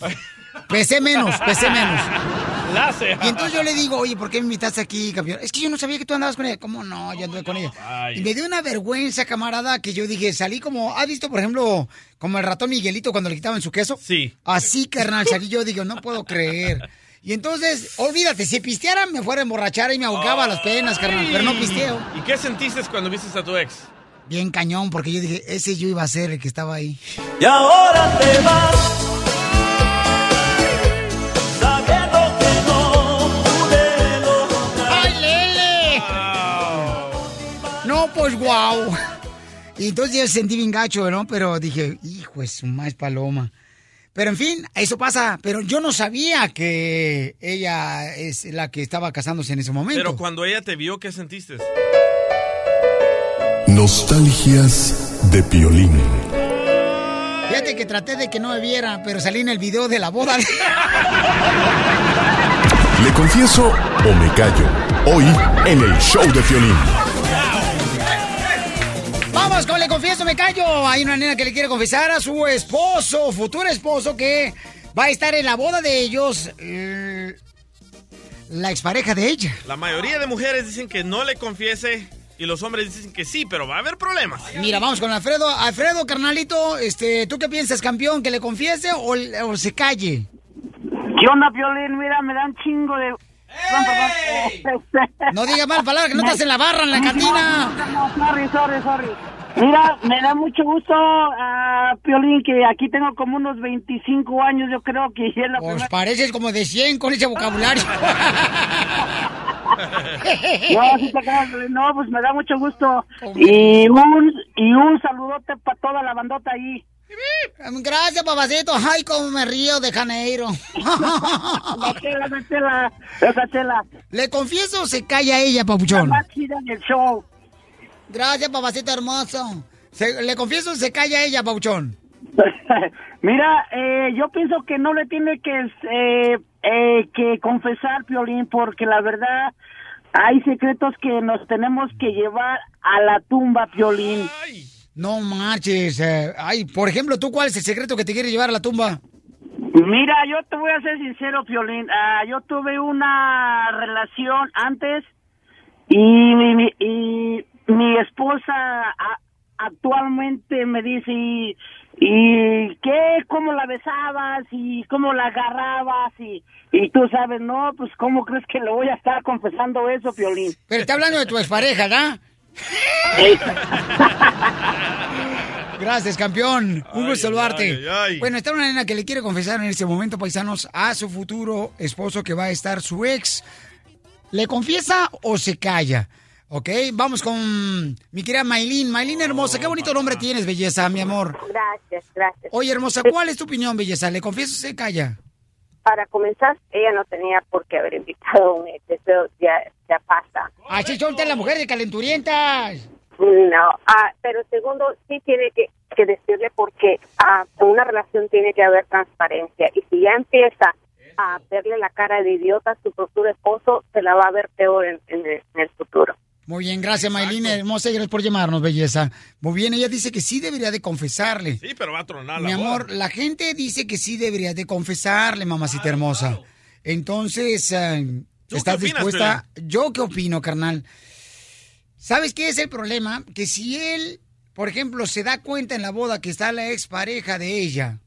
pesé menos, pesé menos. *laughs* La ceja. Y entonces yo le digo, oye, ¿por qué me invitaste aquí, campeón? Es que yo no sabía que tú andabas con ella. ¿Cómo no? Yo anduve con ella. Ay. Y me dio una vergüenza, camarada, que yo dije, salí como, ¿has visto, por ejemplo, como el ratón Miguelito cuando le quitaban su queso? Sí. Así, carnal, salí yo, digo, no puedo creer. Y entonces, olvídate, si pisteara me fuera a emborrachar y me ahogaba las penas, carnal, pero no pisteo. ¿Y qué sentiste cuando viste a tu ex? Bien cañón, porque yo dije, ese yo iba a ser el que estaba ahí. Y ahora te vas. Sabiendo que no pude lograr. ¡Ay, Lele! No, pues guau. Y entonces yo sentí bien gacho, ¿no? Pero dije, hijo, es más paloma. Pero en fin, eso pasa. Pero yo no sabía que ella es la que estaba casándose en ese momento. Pero cuando ella te vio, ¿qué sentiste? Nostalgias de Piolín. Fíjate que traté de que no me viera, pero salí en el video de la boda. *laughs* ¿Le confieso o me callo? Hoy en el show de Piolín. Vamos con Le Confieso, me callo. Hay una nena que le quiere confesar a su esposo, futuro esposo, que va a estar en la boda de ellos. eh, La expareja de ella. La mayoría de mujeres dicen que no le confiese y los hombres dicen que sí, pero va a haber problemas. Mira, vamos con Alfredo. Alfredo, carnalito, este, ¿tú qué piensas, campeón? ¿Que le confiese o, o se calle? ¿Qué onda, Piolín? Mira, me dan chingo de... No digas mal palabra, que no estás en la barra, en la cantina. No, sorry, sorry, sorry. Mira, me da mucho gusto, a Piolín, que aquí tengo como unos 25 años, yo creo que es la Pues primera... pareces como de 100 con ese vocabulario. *laughs* No, sí te acabas de- no, pues me da mucho gusto. Y un, y un saludote para toda la bandota ahí. Gracias, papacito. Ay, cómo me río de Janeiro. La chela, la chela, chela. Le confieso, se calla ella, papuchón. La más chida del show. Gracias, papacito hermoso. Se- le confieso, se calla ella, papuchón. *laughs* Mira, eh, yo pienso que no le tiene que, eh, eh, que confesar, Piolín, porque la verdad hay secretos que nos tenemos que llevar a la tumba, Piolín. No marches. eh, ay, por ejemplo, ¿tú cuál es el secreto que te quiere llevar a la tumba? Mira, yo te voy a ser sincero, Piolín. Ah, yo tuve una relación antes y mi- y mi esposa a- actualmente me dice, ¿y, y qué? ¿Cómo la besabas? ¿Y cómo la agarrabas? Y, y tú sabes, no, pues ¿cómo crees que le voy a estar confesando eso, Piolín? Pero está hablando de tu expareja, ¿verdad? Gracias, campeón. Un gusto saludarte. ay, ay. Bueno, está una nena que le quiere confesar en este momento, paisanos, a su futuro esposo que va a estar su ex. ¿Le confiesa o se calla? Ok, vamos con mi querida Maylin. Maylin hermosa, qué bonito nombre tienes, belleza, mi amor. Gracias, gracias. Oye, hermosa, ¿cuál es tu opinión, belleza? ¿Le confieso se calla? Para comenzar, ella no tenía por qué haber invitado a un ex, eso ya, ya pasa. Así son ustedes las mujeres calenturientas. No, ah, pero segundo, sí tiene que, que decirle porque ah, en una relación tiene que haber transparencia y si ya empieza a verle la cara de idiota a su futuro esposo, se la va a ver peor en, en el, en el futuro. Muy bien, gracias, Maylin hermosa, y gracias por llamarnos, belleza. Muy bien, ella dice que sí debería de confesarle. Sí, pero va a tronar la Mi boda. amor, la gente dice que sí debería de confesarle, mamacita hermosa. Entonces, eh, ¿Tú ¿estás qué opinas, dispuesta? ¿Yo qué opino, carnal? ¿Sabes qué es el problema? Que si él, por ejemplo, se da cuenta en la boda que está la expareja de ella,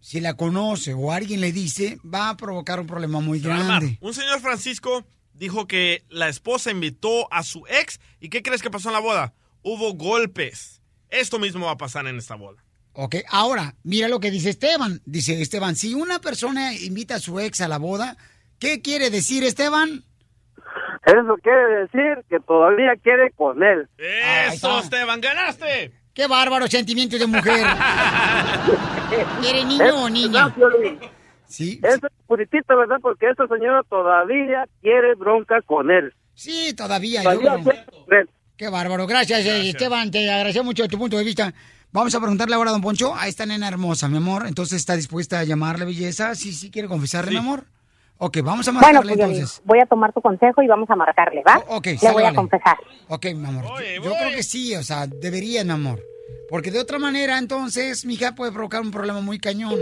si la conoce o alguien le dice, va a provocar un problema muy armar. grande. Un señor Francisco dijo que la esposa invitó a su ex. ¿Y qué crees que pasó en la boda? Hubo golpes. Esto mismo va a pasar en esta boda. Ok, ahora, mira lo que dice Esteban. Dice Esteban, si una persona invita a su ex a la boda, ¿qué quiere decir Esteban? Eso quiere decir que todavía quiere con él. ¡Eso, Esteban! ¡Ganaste! ¡Qué bárbaro sentimiento de mujer! *laughs* ¿Eres niño o niña? Sí. Eso es puritito, ¿verdad? Porque esta señora todavía quiere bronca con él. Sí, todavía. Todavía. Qué bárbaro. Gracias, eh, Esteban. Te agradezco mucho tu punto de vista. Vamos a preguntarle ahora a don Poncho, a esta nena hermosa, mi amor. Entonces, ¿está dispuesta a llamarle belleza? Sí, sí, quiere confesarle, mi amor. Ok, vamos a Bueno, marcarle pues entonces. voy a tomar tu consejo y vamos a marcarle, ¿va? ok, Le sale, voy a vale. confesar. Ok, mi amor. yo yo creo que sí, o sea, debería, mi amor. Porque de otra manera, entonces, mi hija puede provocar un problema muy cañón.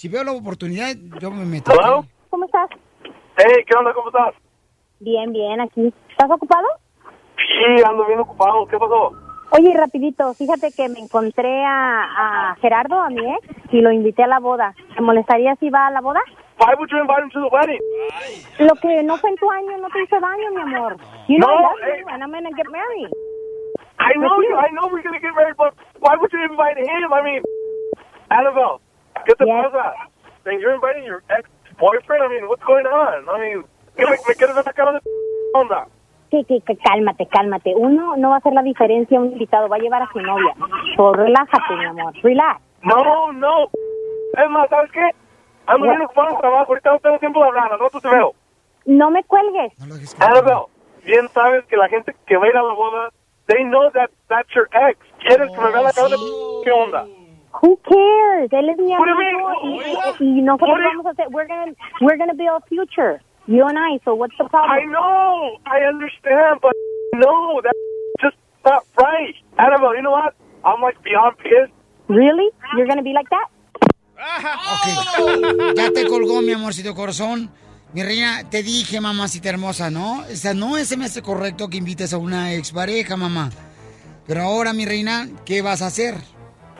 Si veo la oportunidad, yo me meto. ¿Hello? ¿Cómo estás? Hey, ¿qué onda? ¿Cómo estás? Bien, bien, aquí. ¿Estás ocupado? Sí, ando bien ocupado. ¿Qué pasó? Oye, rapidito, fíjate que me encontré a, a Gerardo, a mi ex, y lo invité a la boda. ¿Te molestaría si va a la boda? Why would you invite him to the wedding? Lo que no fue en tu año no te hizo daño, mi amor. You know No, I love eh. you and I'm gonna get married. I know you. you. I know we're gonna get married, but why would you invite him? I mean, Annabelle, ¿qué te pasa? Then you're inviting your ex-boyfriend? I mean, what's going on? I mean, ¿qué me, me quieres ver la cara de onda? Que, que cálmate, cálmate. Uno no va a hacer la diferencia, un invitado va a llevar a su novia. So, relájate, mi amor. Relax. No, no. Es más, ¿sabes qué? Ando bien ocupado en trabajo. Ahorita no tengo tiempo de hablar. Al rato te veo. No me cuelgues. Annabelle, bien sabes que la gente que va a ir a la boda, they know that that's your ex. ¿Quieres que me vea la cara de qué onda? Who cares? Él es mi amigo mean? y, y nosotros you- vamos a hacer, we're gonna, we're gonna build a future. You and I, so what's the problem? I know. I understand, but no, that's just not right. Annabelle, you know what? I'm like beyond pissed. Really? You're gonna be like that? Ok. *laughs* Ya te colgó, mi amorcito corazón. Mi reina, te dije, mamacita hermosa, ¿no? O sea, no se me hace correcto que invites a una expareja, mamá. Pero ahora, mi reina, ¿qué vas a hacer?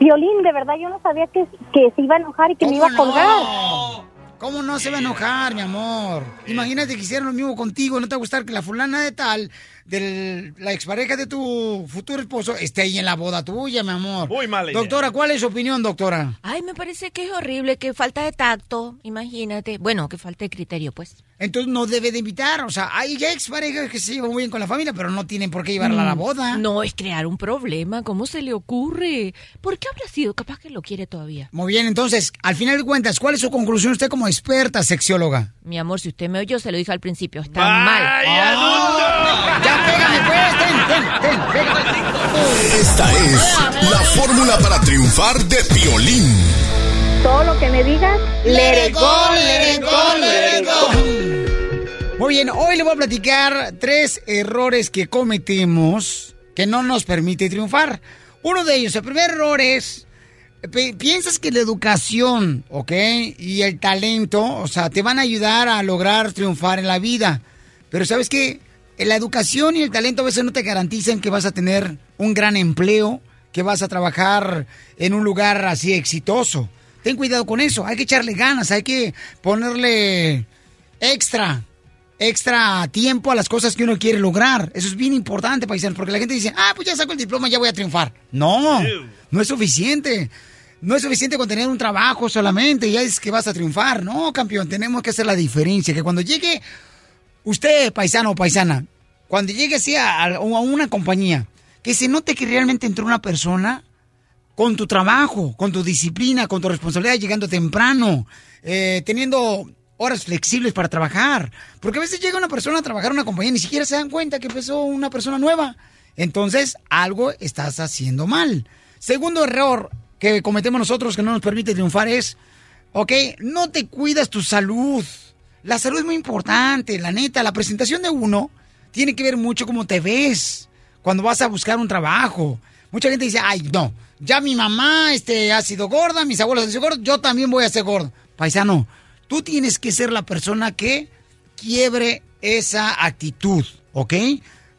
Violín, de verdad yo no sabía que, que se iba a enojar y que me iba a colgar. ¿Cómo no se va a enojar, mi amor? Imagínate que hicieran lo mismo contigo. ¿No te va a gustar que la fulana de tal de la expareja de tu futuro esposo esté ahí en la boda tuya, mi amor. Muy idea. Doctora, ¿cuál es su opinión, doctora? Ay, me parece que es horrible, que falta de tacto, imagínate. Bueno, que falta de criterio, pues. Entonces no debe de invitar. O sea, hay ya exparejas que se llevan muy bien con la familia, pero no tienen por qué llevarla a la Mm, boda. No, es crear un problema. ¿Cómo se le ocurre? ¿Por qué habrá sido? Capaz que lo quiere todavía. Muy bien, entonces, al final de cuentas, ¿cuál es su conclusión usted como experta sexióloga? Mi amor, si usted me oyó, se lo dije al principio. Está mal. Ya pégame, pues, ten, ten, ten, pégame. Esta es la fórmula para triunfar de Piolín. Todo lo que me digas, it go, go. Muy bien, hoy le voy a platicar tres errores que cometemos que no nos permite triunfar. Uno de ellos, el primer error es, pi- piensas que la educación, ¿ok? Y el talento, o sea, te van a ayudar a lograr triunfar en la vida. Pero sabes que la educación y el talento a veces no te garantizan que vas a tener un gran empleo, que vas a trabajar en un lugar así exitoso. Ten cuidado con eso, hay que echarle ganas, hay que ponerle extra, extra tiempo a las cosas que uno quiere lograr. Eso es bien importante, paisanos, porque la gente dice, ah, pues ya saco el diploma, ya voy a triunfar. No, no es suficiente. No es suficiente con tener un trabajo solamente y ya es que vas a triunfar. No, campeón, tenemos que hacer la diferencia. Que cuando llegue usted, paisano o paisana, cuando llegue así a, a una compañía, que se note que realmente entró una persona con tu trabajo, con tu disciplina, con tu responsabilidad, llegando temprano, eh, teniendo horas flexibles para trabajar. Porque a veces llega una persona a trabajar en una compañía y ni siquiera se dan cuenta que empezó una persona nueva. Entonces, algo estás haciendo mal. Segundo error que cometemos nosotros que no nos permite triunfar es, ok, no te cuidas tu salud. La salud es muy importante, la neta. La presentación de uno tiene que ver mucho cómo te ves cuando vas a buscar un trabajo. Mucha gente dice, ay, no, ya mi mamá este, ha sido gorda, mis abuelos han sido gordos, yo también voy a ser gordo. Paisano, tú tienes que ser la persona que quiebre esa actitud, ¿ok?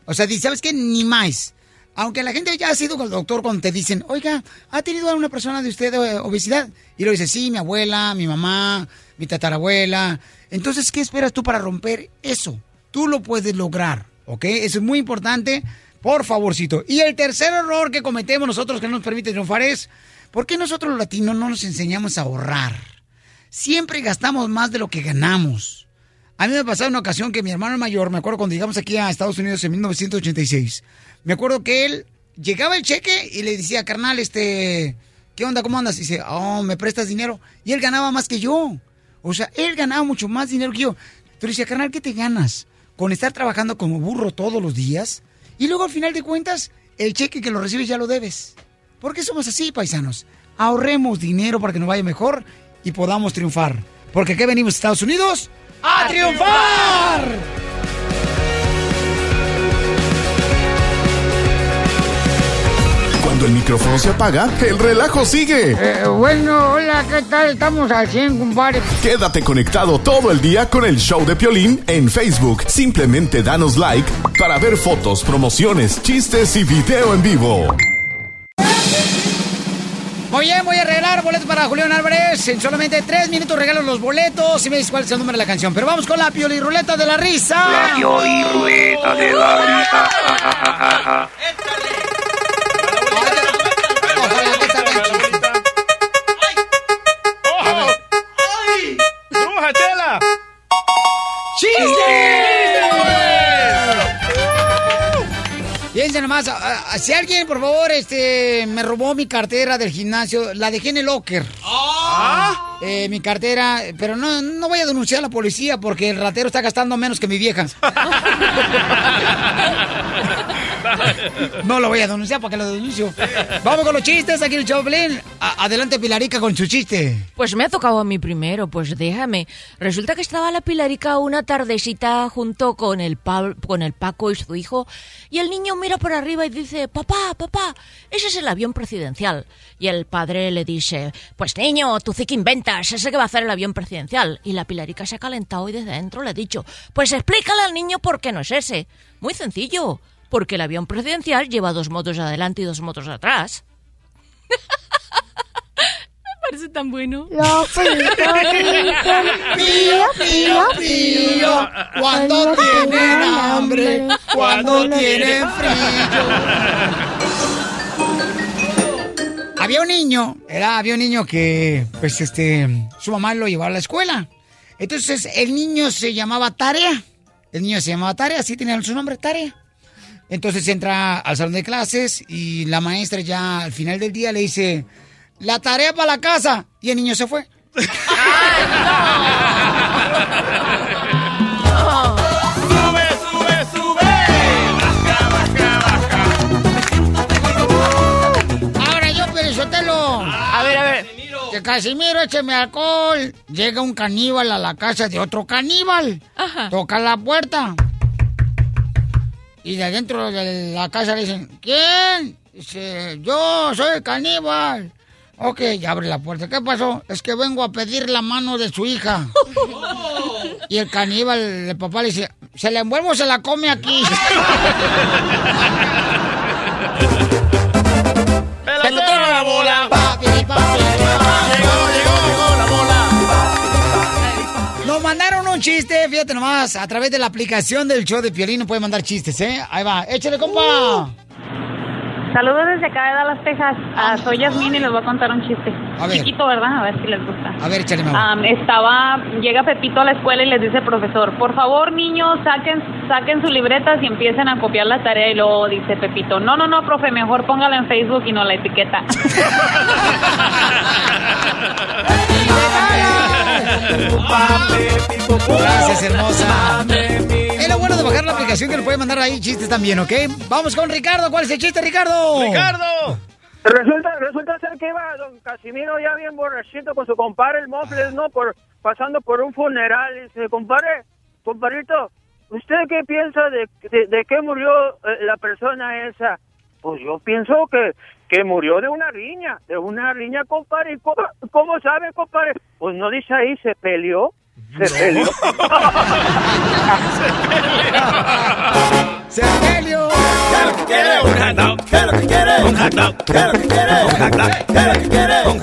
O sea, ¿sabes qué? Ni más. Aunque la gente ya ha sido con el doctor cuando te dicen, oiga, ¿ha tenido alguna persona de usted eh, obesidad? Y lo dice, sí, mi abuela, mi mamá, mi tatarabuela. Entonces, ¿qué esperas tú para romper eso? Tú lo puedes lograr, ¿ok? Eso es muy importante. Por favorcito. Y el tercer error que cometemos nosotros que no nos permite triunfar es, ¿por qué nosotros los latinos no nos enseñamos a ahorrar? Siempre gastamos más de lo que ganamos. A mí me pasó una ocasión que mi hermano mayor, me acuerdo cuando llegamos aquí a Estados Unidos en 1986, me acuerdo que él llegaba el cheque y le decía, carnal, este, ¿qué onda? ¿Cómo andas? Y dice, oh, ¿me prestas dinero? Y él ganaba más que yo. O sea, él ganaba mucho más dinero que yo. Pero decía, carnal, ¿qué te ganas? Con estar trabajando como burro todos los días y luego al final de cuentas, el cheque que lo recibes ya lo debes. ¿Por qué somos así, paisanos? Ahorremos dinero para que nos vaya mejor y podamos triunfar. Porque aquí venimos a Estados Unidos a triunfar. Cuando el micrófono se apaga, el relajo sigue. Eh, bueno, hola, ¿qué tal? Estamos al 100, compadre. Quédate conectado todo el día con el show de Piolín en Facebook. Simplemente danos like para ver fotos, promociones, chistes y video en vivo. Muy bien, voy a regalar boletos para Julián Álvarez. En solamente tres minutos regalo los boletos y me dices cuál es el número de la canción. Pero vamos con la pioli ruleta de la risa. La Pioli Ruleta de la risa. Fíjense nomás, a- a- si alguien, por favor, este, me robó mi cartera del gimnasio, la dejé en el locker. Eh, mi cartera, pero no, no voy a denunciar a la policía porque el ratero está gastando menos que mi vieja. *laughs* *laughs* No lo voy a denunciar porque lo denuncio. Vamos con los chistes aquí el Choplin. Adelante, Pilarica, con su chiste. Pues me ha tocado a mí primero, pues déjame. Resulta que estaba la Pilarica una tardecita junto con el, con el Paco y su hijo, y el niño mira por arriba y dice, papá, papá, ese es el avión presidencial. Y el padre le dice, pues niño, tú sí que inventas, ese que va a hacer el avión presidencial. Y la Pilarica se ha calentado y desde dentro le ha dicho, pues explícale al niño por qué no es ese. Muy sencillo, porque el avión presidencial lleva dos motos adelante y dos motos atrás. *laughs* parece tan bueno. Cuando tienen hambre, cuando tienen frío. Había un niño, era, había un niño que, pues, este, su mamá lo llevaba a la escuela. Entonces, el niño se llamaba Tarea. El niño se llamaba Tarea, así tenía su nombre, Tarea. Entonces entra al salón de clases y la maestra ya al final del día le dice, la tarea para la casa. Y el niño se fue. ¡Sube, sube, sube! ¡Baja, baja, baja! Ahora yo, Pelizotelo. A ver, a ver. Que Casimiro, écheme alcohol. Llega un caníbal a la casa de otro caníbal. Toca la puerta. Y de adentro de la casa le dicen, ¿quién? Dice, yo soy el caníbal. Ok, ya abre la puerta. ¿Qué pasó? Es que vengo a pedir la mano de su hija. *laughs* Y el caníbal, el papá le dice, ¿se la envuelve o se la come aquí? *laughs* *laughs* ¡Pelotero la bola! Chiste, fíjate nomás, a través de la aplicación del show de Piolín no puede mandar chistes, ¿eh? Ahí va, échale, compa. Saludos desde acá de Dallas, Texas. Ah, soy Yasmín y les voy a contar un chiste. A ver. Chiquito, ¿verdad? A ver si les gusta. A ver, échale. Am, estaba, llega Pepito a la escuela y les dice profesor, por favor niños, saquen, saquen sus libretas y empiecen a copiar la tarea y luego dice Pepito, no, no, no, profe, mejor póngala en Facebook y no la etiqueta. *laughs* *laughs* Gracias, hermosa. Es lo bueno de bajar la aplicación que le puede mandar ahí chistes también, ¿ok? Vamos con Ricardo. ¿Cuál es el chiste, Ricardo? ¡Ricardo! Resulta, resulta ser que iba don Casimiro ya bien borrachito con su compadre el Mofles, ¿no? Por, pasando por un funeral. Y dice, compadre, compadrito, ¿usted qué piensa de, de, de qué murió eh, la persona esa? Pues yo pienso que, que murió de una riña, de una riña, compadre. ¿Y ¿Cómo, cómo sabe, compadre? Pues no dice ahí, se peleó. Se peleó. *laughs* ¡Sergelio! ¿Qué es lo que quiere? Un hot dog. ¿Qué es lo que quiere? Un. Un.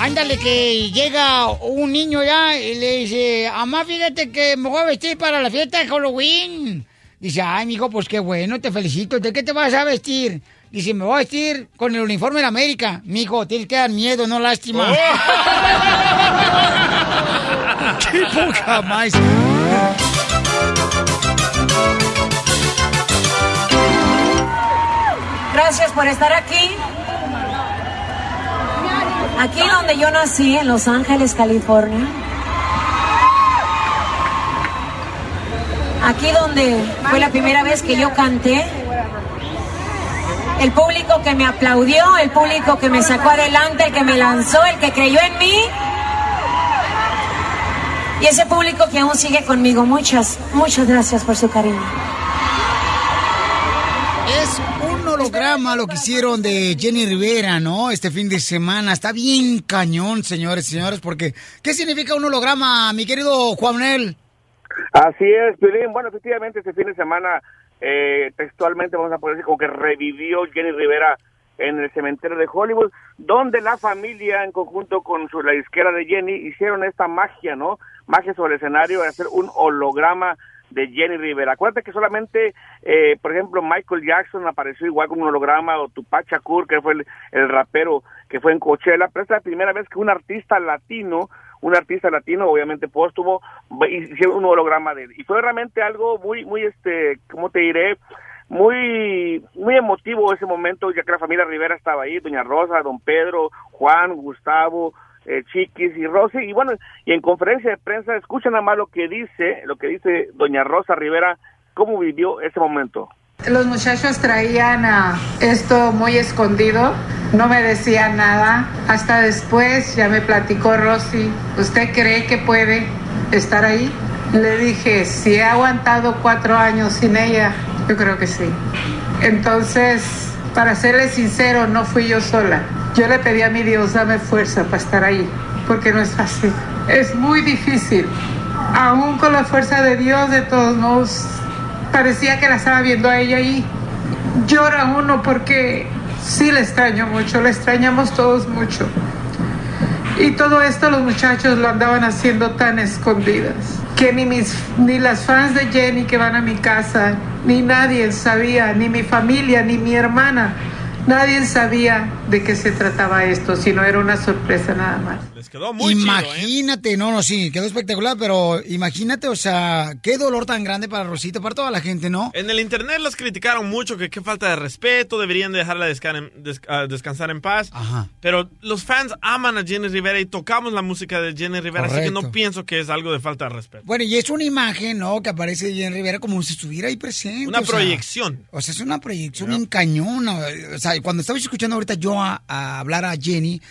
Ándale, que llega un niño ya y le dice, mamá, fíjate que me voy a vestir para la fiesta de Halloween. Dice, ay, mijo, pues qué bueno, te felicito. ¿De qué te vas a vestir? Dice, me voy a vestir con el uniforme de la América. Mijo, tienes que dar miedo, no lástima. *laughs* ¡Qué poca más! Gracias por estar aquí. Aquí donde yo nací, en Los Ángeles, California. Aquí donde fue la primera vez que yo canté. El público que me aplaudió, el público que me sacó adelante, el que me lanzó, el que creyó en mí. Y ese público que aún sigue conmigo. Muchas, muchas gracias por su cariño. Es un holograma lo que hicieron de Jenny Rivera, ¿no? Este fin de semana. Está bien cañón, señores y señores, porque ¿qué significa un holograma, mi querido Juanel? Así es, Piolín. Bueno, efectivamente, este fin de semana, eh, textualmente vamos a poder decir como que revivió Jenny Rivera en el cementerio de Hollywood, donde la familia, en conjunto con su, la disquera de Jenny, hicieron esta magia, ¿no? Magia sobre el escenario, de hacer un holograma de Jenny Rivera. Acuérdate que solamente, eh, por ejemplo, Michael Jackson apareció igual con un holograma, o Tupac Shakur, que fue el, rapero que fue en Coachella, pero es la primera vez que un artista latino un artista latino, obviamente póstumo, hicieron un holograma de él. Y fue realmente algo muy, muy, este, ¿cómo te diré? Muy, muy emotivo ese momento, ya que la familia Rivera estaba ahí, doña Rosa, don Pedro, Juan, Gustavo, eh, Chiquis y Rosy, y bueno, y en conferencia de prensa escuchen nada más lo que dice, lo que dice doña Rosa Rivera, cómo vivió ese momento. Los muchachos traían a esto muy escondido, no me decían nada. Hasta después ya me platicó Rosy, ¿usted cree que puede estar ahí? Le dije, si he aguantado cuatro años sin ella, yo creo que sí. Entonces, para serle sincero, no fui yo sola. Yo le pedí a mi Dios, dame fuerza para estar ahí, porque no es fácil. Es muy difícil. Aún con la fuerza de Dios, de todos modos, parecía que la estaba viendo a ella y llora uno porque sí le extraño mucho, le extrañamos todos mucho. Y todo esto los muchachos lo andaban haciendo tan escondidas que ni, mis, ni las fans de Jenny que van a mi casa, ni nadie sabía, ni mi familia, ni mi hermana, nadie sabía de qué se trataba esto, sino era una sorpresa nada más. Les quedó muy chido, ¿eh? Imagínate, no, no, sí, quedó espectacular, pero imagínate, o sea, qué dolor tan grande para Rosita, para toda la gente, ¿no? En el internet las criticaron mucho, que qué falta de respeto, deberían de dejarla descan- en- des- ah, descansar en paz. Pero los fans aman a Jenny Rivera y tocamos la música de Jenny Rivera, así que no pienso que es algo de falta de respeto. Bueno, y es una imagen, ¿no? Que aparece de Jenny Rivera como si estuviera ahí presente. Una o sea, proyección. O sea, es una proyección bien cañona. O sea, cuando estaba escuchando ahorita yo a, a hablar a Jenny,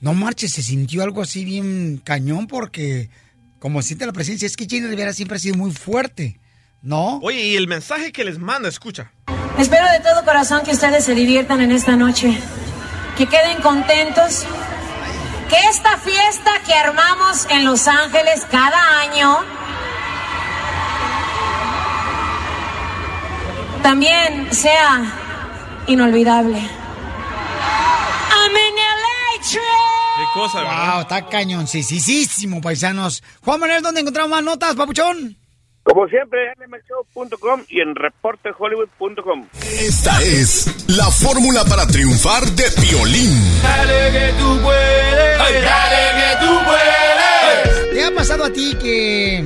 no marches, se sintió algo así bien cañón porque como siente la presencia, es que Jenny Rivera siempre ha sido muy fuerte, ¿no? Oye, y el mensaje que les manda, escucha. Espero de todo corazón que ustedes se diviertan en esta noche, que queden contentos, que esta fiesta que armamos en Los Ángeles cada año también sea inolvidable. Trey. Qué cosa, Wow, está cañoncísimo, paisanos. Juan Manuel, ¿dónde encontramos más notas, papuchón? Como siempre, nmshow.com y en reportehollywood.com. Esta es la fórmula para triunfar de violín. Dale que tú puedes, dale que tú puedes. ¿Te ha pasado a ti que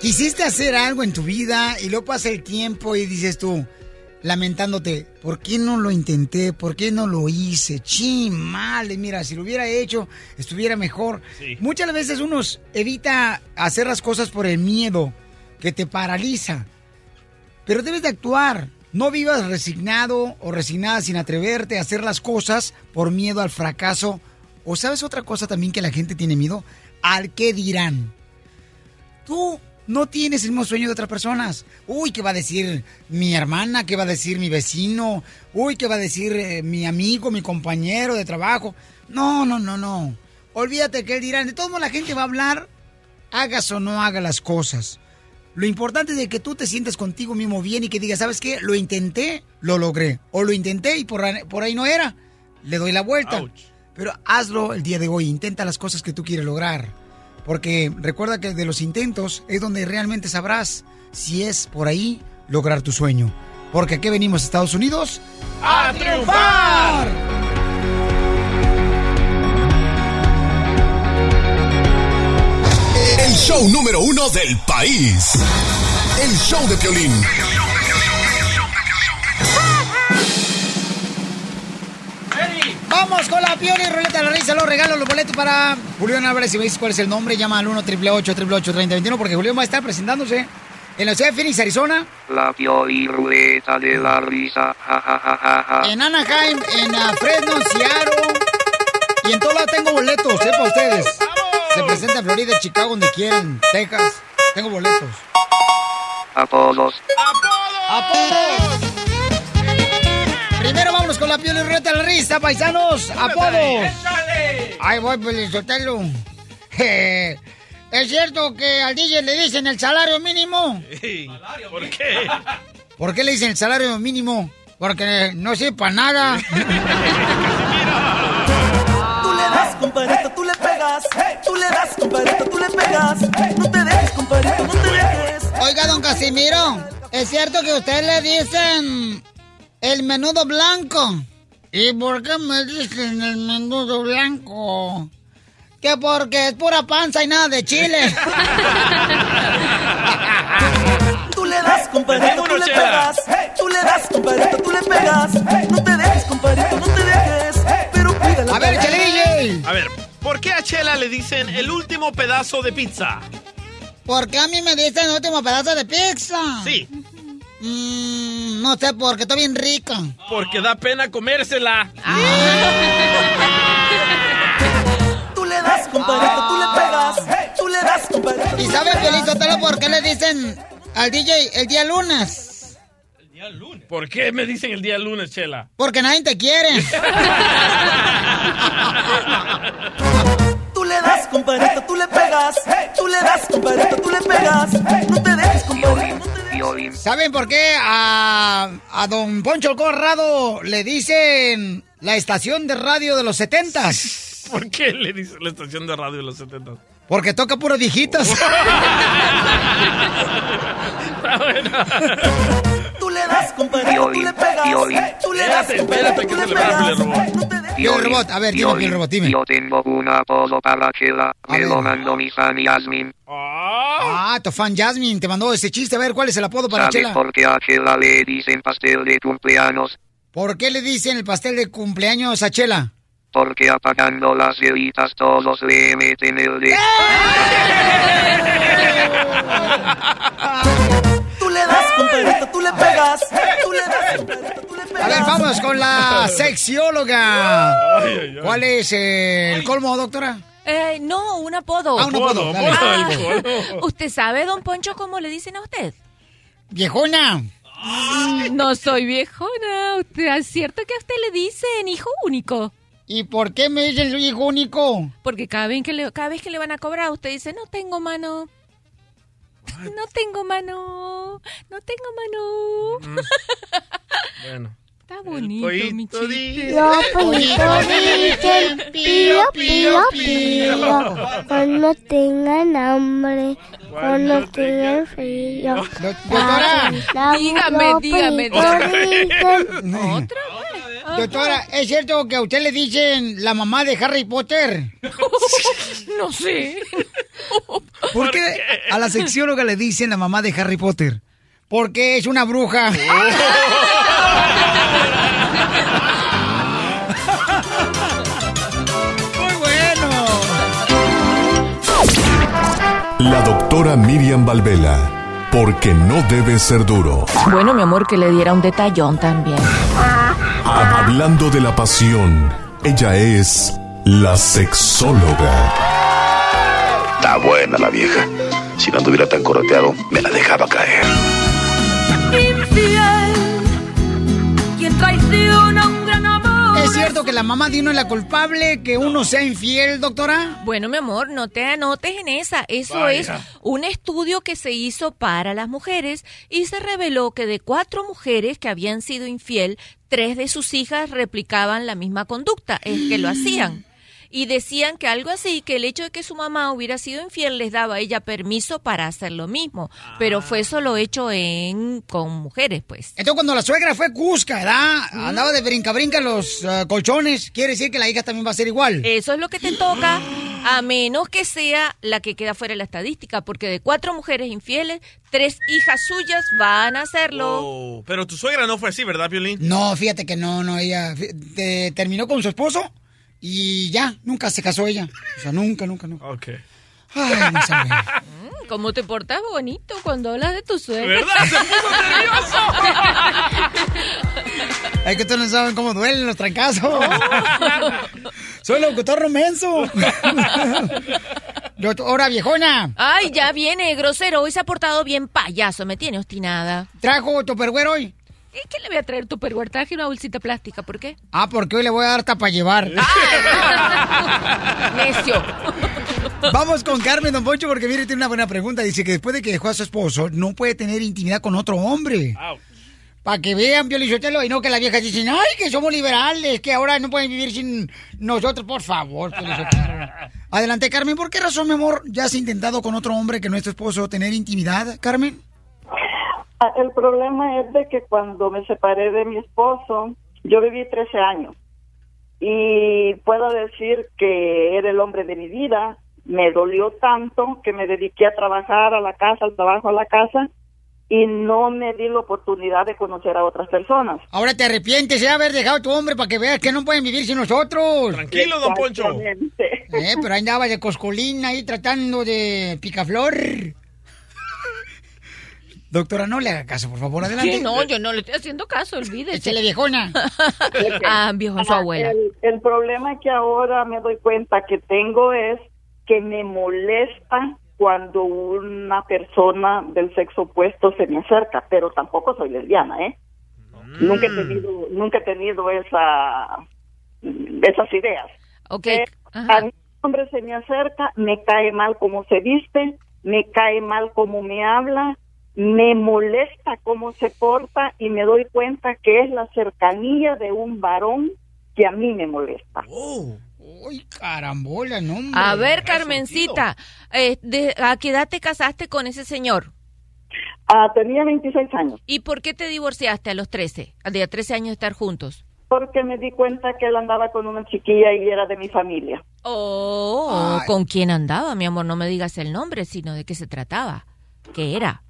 quisiste hacer algo en tu vida y luego pasa el tiempo y dices tú, lamentándote, ¿por qué no lo intenté? ¿Por qué no lo hice? Chin, mal, mira, si lo hubiera hecho, estuviera mejor. Muchas veces uno evita hacer las cosas por el miedo que te paraliza. Pero debes de actuar. No vivas resignado o resignada sin atreverte a hacer las cosas por miedo al fracaso. O sabes otra cosa también que la gente tiene miedo, al qué dirán. Tú no tienes el mismo sueño de otras personas. Uy, ¿qué va a decir mi hermana? ¿Qué va a decir mi vecino? Uy, ¿qué va a decir eh, mi amigo, mi compañero de trabajo? No, no, no, no. Olvídate que él dirán. De todos modos, la gente va a hablar, hagas o no hagas las cosas. Lo importante es de que tú te sientes contigo mismo bien y que digas, ¿sabes qué? Lo intenté, lo logré. O lo intenté y por ahí no era. Le doy la vuelta. Pero hazlo el día de hoy. Intenta las cosas que tú quieres lograr. Porque recuerda que de los intentos es donde realmente sabrás si es por ahí lograr tu sueño. Porque aquí venimos a Estados Unidos ¡A triunfar! El show número uno del país. El show de violín. Vamos con la piel y ruleta de la risa. Los regalos, los boletos para Julián Álvarez. Si me dices cuál es el nombre, llama al 1 888 3021 porque Julián va a estar presentándose en la ciudad de Phoenix, Arizona, La y ruleta de la risa. Ja, ja, ja, ja, ja. en Anaheim, en ah, Fresno, Seattle. Y en todo lado tengo boletos, ¿eh? Para ustedes. Se presenta en Florida, Chicago, donde quieran, Texas. Tengo boletos. Apodos. ¡Apodos! Primero vámonos con la piel y ruleta de la risa, paisanos. ¡Apodos! Ahí voy, pues, Sotelo. ¿Es cierto que al DJ le dicen el salario mínimo? ¿Por qué? *laughs* ¿Por qué le dicen el salario mínimo? Porque no sepa nada. *laughs* Tú le das, compadrito, tú le pegas. Tú le das, compadrito, tú le pegas. No te dejes, compadrito, no te dejes. Oiga, don Casimiro, ¿es cierto que usted le dicen el menudo blanco? ¿Y por qué me dicen el menudo blanco? Que porque es pura panza y nada de chile. *laughs* Tú le das, compadrito, tú le pegas. Tú le das, compadrito, tú le pegas. No te dejes, compadrito, no te dejes. Pero cuídala. A ver, échale, DJ. A ver, ¿por qué a Chela le dicen el último pedazo de pizza? ¿Por qué a mí me dicen el último pedazo de pizza? Sí. Mm, no sé, porque está bien rica. Porque da pena comérsela. Tú le das, compadrito, tú le pegas. Tú le das, compadrito. ¿Y sabe, Feliz Sotelo, por qué le dicen al DJ el día lunes? ¿Por qué me dicen el día lunes, Chela? Porque nadie te quiere. *laughs* Tú le das, compadrito, tú le pegas. Tú le das, compadrito, tú le pegas. No te dejes, compadrito. ¿Saben por qué a, a don Poncho el Corrado le dicen la estación de radio de los setentas? *laughs* ¿Por qué le dice la estación de radio de los 70? Porque toca puras viejitas. *laughs* Tú le das, compadrito, tú le pegas. Tú le das, compadrito, tú le pegas. Piel robot, a ver, dime, Piel robot, dime. Yo tengo un apodo para Chela. Me lo mandó mi fan Yasmin. Ah, tu fan Jasmine te mandó ese chiste. A ver, ¿cuál es el apodo para ¿Sabes Chela? por qué a Chela le dicen pastel de cumpleaños? ¿Por qué le dicen el pastel de cumpleaños a Chela? Porque apagando las velitas todos le meten el de... Tú *laughs* A ver, vamos con la *laughs* sexióloga. ¿Cuál es el colmo, doctora? Eh, no, un apodo. Ah, un apodo. Ah. ¿Usted sabe, don Poncho, cómo le dicen a usted? Viejona. Mm, No soy viejona. Usted, ¿Es cierto que a usted le dicen hijo único? ¿Y por qué me dicen hijo único? Porque cada vez que le, cada vez que le van a cobrar, usted dice, no tengo mano. No tengo mano. No tengo mano. *laughs* Bueno. Está bonito, mi chiste. Los pollitos dicen pío, pío, pío. Cuando tengan hambre, cuando tengan frío. Doctora. Dígame, dígame, dicen- Doctora, ¿es cierto que a usted le dicen la mamá de Harry Potter? *laughs* No sé. ¿Por qué a la sexióloga le dicen la mamá de Harry Potter? Porque es una bruja. La doctora Miriam Valvela, porque no debe ser duro. Bueno, mi amor, que le diera un detallón también. Hablando de la pasión, ella es la sexóloga. Está buena la vieja. Si no anduviera tan coroteado, me la dejaba caer. Cierto que la mamá de uno es la culpable que uno sea infiel, doctora? Bueno, mi amor, no te anotes en esa. Eso Vaya. es un estudio que se hizo para las mujeres y se reveló que de cuatro mujeres que habían sido infiel, tres de sus hijas replicaban la misma conducta, es que lo hacían. Y decían que algo así, que el hecho de que su mamá hubiera sido infiel les daba a ella permiso para hacer lo mismo. Pero fue solo hecho en con mujeres, pues. Entonces, cuando la suegra fue Cusca, ¿verdad? Andaba de brinca-brinca en los ah, colchones. Quiere decir que la hija también va a ser igual. Eso es lo que te toca, a menos que sea la que queda fuera de la estadística, porque de cuatro mujeres infieles, tres hijas suyas van a hacerlo. Oh, pero tu suegra no fue así, ¿verdad, Piolín? No, fíjate que no, no, ella fí- te- terminó con su esposo y ya, nunca se casó ella. O sea, nunca, nunca, nunca. Ok. Ay, no sabe. Mm, ¿Cómo te portas bonito cuando hablas de tu suegra? ¿Verdad? ¡Se puso nervioso! Es que ustedes no saben cómo duelen los trancazos. Soy locutor menso. Ahora, viejona. Ay, ya viene, grosero. Hoy se ha portado bien payaso, me tiene obstinada. ¿Trajo topperware hoy? ¿Y qué le voy a traer tu? Traje una bolsita plástica, ¿por qué? Ah, porque hoy le voy a dar tapa llevar. *laughs* *laughs* Necio. Vamos con Carmen Don Poncho porque mire, tiene una buena pregunta. Dice que después de que dejó a su esposo, no puede tener intimidad con otro hombre. Para que vean, Piolichotelo, y no que las viejas dicen, ay, que somos liberales, que ahora no pueden vivir sin nosotros, por favor, Piolichotelo. Adelante, Carmen, ¿por qué razón, mi amor, ya has intentado con otro hombre que no es tu esposo tener intimidad, Carmen? Ah, El problema es de que cuando me separé de mi esposo, yo viví 13 años y puedo decir que era el hombre de mi vida. Me dolió tanto que me dediqué a trabajar a la casa, al trabajo a la casa y no me di la oportunidad de conocer a otras personas. Ahora te arrepientes de haber dejado a tu hombre para que veas que no pueden vivir sin nosotros. Tranquilo, don Poncho. Eh, pero ahí andaba de coscolina ahí tratando de picaflor. Doctora, no le haga caso, por favor, adelante. ¿Qué? No, yo no le estoy haciendo caso, olvídese. Échale, viejona. *laughs* ah, viejo, su Ah, abuela. El, el problema que ahora me doy cuenta que tengo es que me molesta cuando una persona del sexo opuesto se me acerca, pero tampoco soy lesbiana, ¿eh? Nunca he tenido, nunca he tenido esa, esas ideas. Ok. Eh, a mí hombre se me acerca, me cae mal como se viste, me cae mal como me habla, me molesta cómo se porta y me doy cuenta que es la cercanía de un varón que a mí me molesta. Uy, carambola, no, hombre. A ver, Carmencita, eh, de- ¿a qué edad te casaste con ese señor? Ah, tenía 26 años. ¿Y por qué te divorciaste a los 13? Al día 13 años de estar juntos. Porque me di cuenta que él andaba con una chiquilla y era de mi familia. Oh, ¿con quién andaba, mi amor? No me digas el nombre, sino de qué se trataba. ¿Qué era?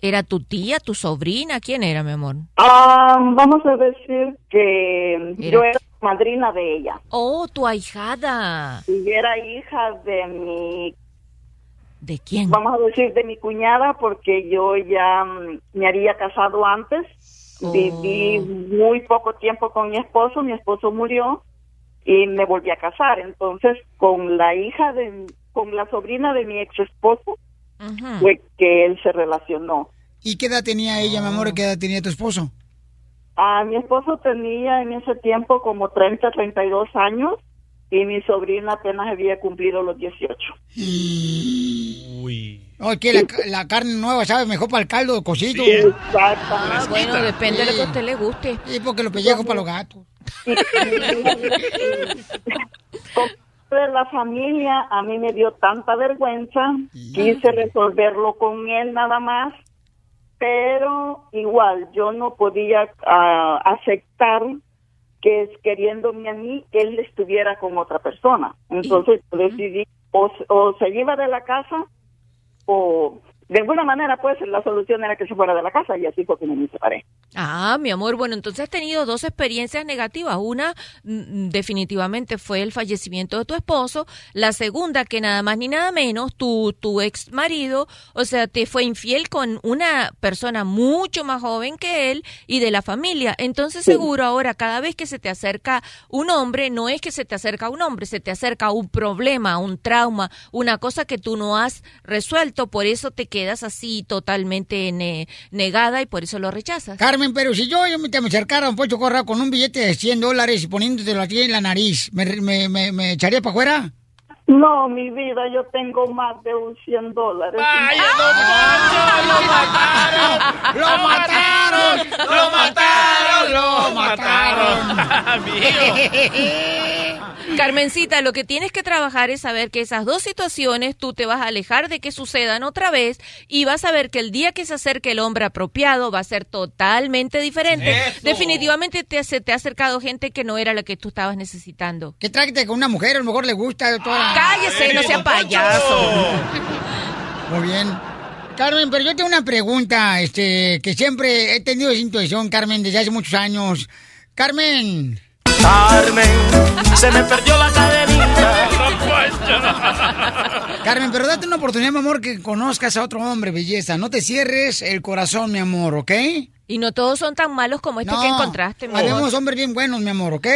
¿Era tu tía, tu sobrina? ¿Quién era, mi amor? Ah, vamos a decir que Era- yo era madrina de ella. Oh, tu ahijada. Y era hija de mi... ¿De quién? Vamos a decir de mi cuñada porque yo ya mm, me había casado antes. Oh. Viví muy poco tiempo con mi esposo, mi esposo murió y me volví a casar. Entonces, con la hija de... con la sobrina de mi ex esposo fue que él se relacionó. ¿Y qué edad tenía ella, mi amor? ¿Qué edad tenía tu esposo? Ah, mi esposo tenía en ese tiempo como 30, 32 años y mi sobrina apenas había cumplido los 18. Oye, que la, la carne nueva sabe mejor para el caldo cocido. Exactamente. Bueno, depende de lo que a usted le guste. Sí, porque los pellejos para los gatos. *laughs* *laughs* de la familia a mí me dio tanta vergüenza, quise resolverlo con él nada más, pero igual yo no podía ah, aceptar que es queriéndome a mí que él estuviera con otra persona. Entonces decidí o, o se iba de la casa o de alguna manera pues la solución era que se fuera de la casa y así fue que me separé. Ah, mi amor, bueno, entonces has tenido dos experiencias negativas. Una, mm, definitivamente, fue el fallecimiento de tu esposo. La segunda, que nada más ni nada menos, tu, tu ex marido, o sea, te fue infiel con una persona mucho más joven que él y de la familia. Entonces, seguro ahora, cada vez que se te acerca un hombre, no es que se te acerca un hombre, se te acerca un problema, un trauma, una cosa que tú no has resuelto, por eso te quedas así totalmente ne- negada y por eso lo rechazas. Carmen, pero si yo, yo me, te me acercara a un Poncho Corrado con un billete de 100 dólares y poniéndotelo aquí en la nariz, ¿me, me, me, me echaría para afuera? No, mi vida, yo tengo más de un 100 dólares. ¡Lo mataron! ¡Lo mataron! ¡Lo mataron! *laughs* *laughs* Carmencita, lo que tienes que trabajar es saber que esas dos situaciones tú te vas a alejar de que sucedan otra vez y vas a ver que el día que se acerque el hombre apropiado va a ser totalmente diferente. Eso. Definitivamente te, se te ha acercado gente que no era la que tú estabas necesitando. Que tráquete con una mujer, a lo mejor le gusta, doctora. Cállese, no sea payaso. Muy bien. Carmen, pero yo tengo una pregunta, este, que siempre he tenido esa intuición, Carmen, desde hace muchos años. Carmen. Carmen, se me perdió la cadenita. Carmen, pero date una oportunidad, mi amor, que conozcas a otro hombre, belleza. No te cierres el corazón, mi amor, ¿ok? Y no todos son tan malos como este No, que encontraste, mi amor. Habemos hombres bien buenos, mi amor, ¿ok?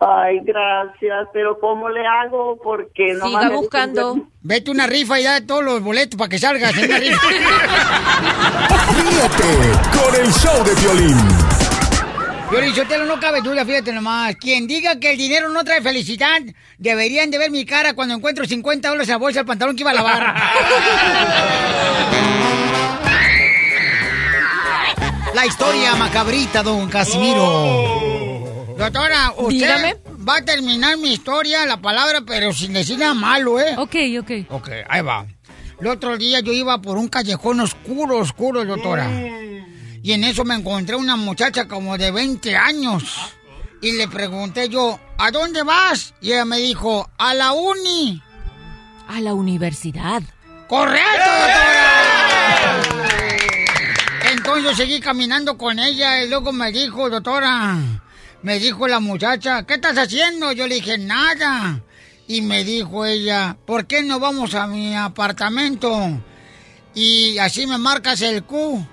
Ay, gracias, pero ¿cómo le hago? Porque no Siga buscando. Vete una rifa y da todos los boletos para que salgas en una rifa. *laughs* Ríete con el show de violín. Piolichotelo, no cabe duda, fíjate nomás. Quien diga que el dinero no trae felicidad, deberían de ver mi cara cuando encuentro 50 dólares la bolsa del pantalón que iba a lavar. *laughs* La historia macabrita, don Casimiro. Doctora, usted Dígame. va a terminar mi historia, la palabra, pero sin decir nada malo, ¿eh? Ok, ok. Ok, ahí va. El otro día yo iba por un callejón oscuro, oscuro, doctora. Y en eso me encontré una muchacha como de 20 años. Y le pregunté yo, ¿a dónde vas? Y ella me dijo, a la uni. A la universidad. ¡Correcto, doctora! Entonces yo seguí caminando con ella y luego me dijo, doctora, me dijo la muchacha, ¿qué estás haciendo? Yo le dije, nada. Y me dijo ella, ¿por qué no vamos a mi apartamento? Y así me marcas el Q.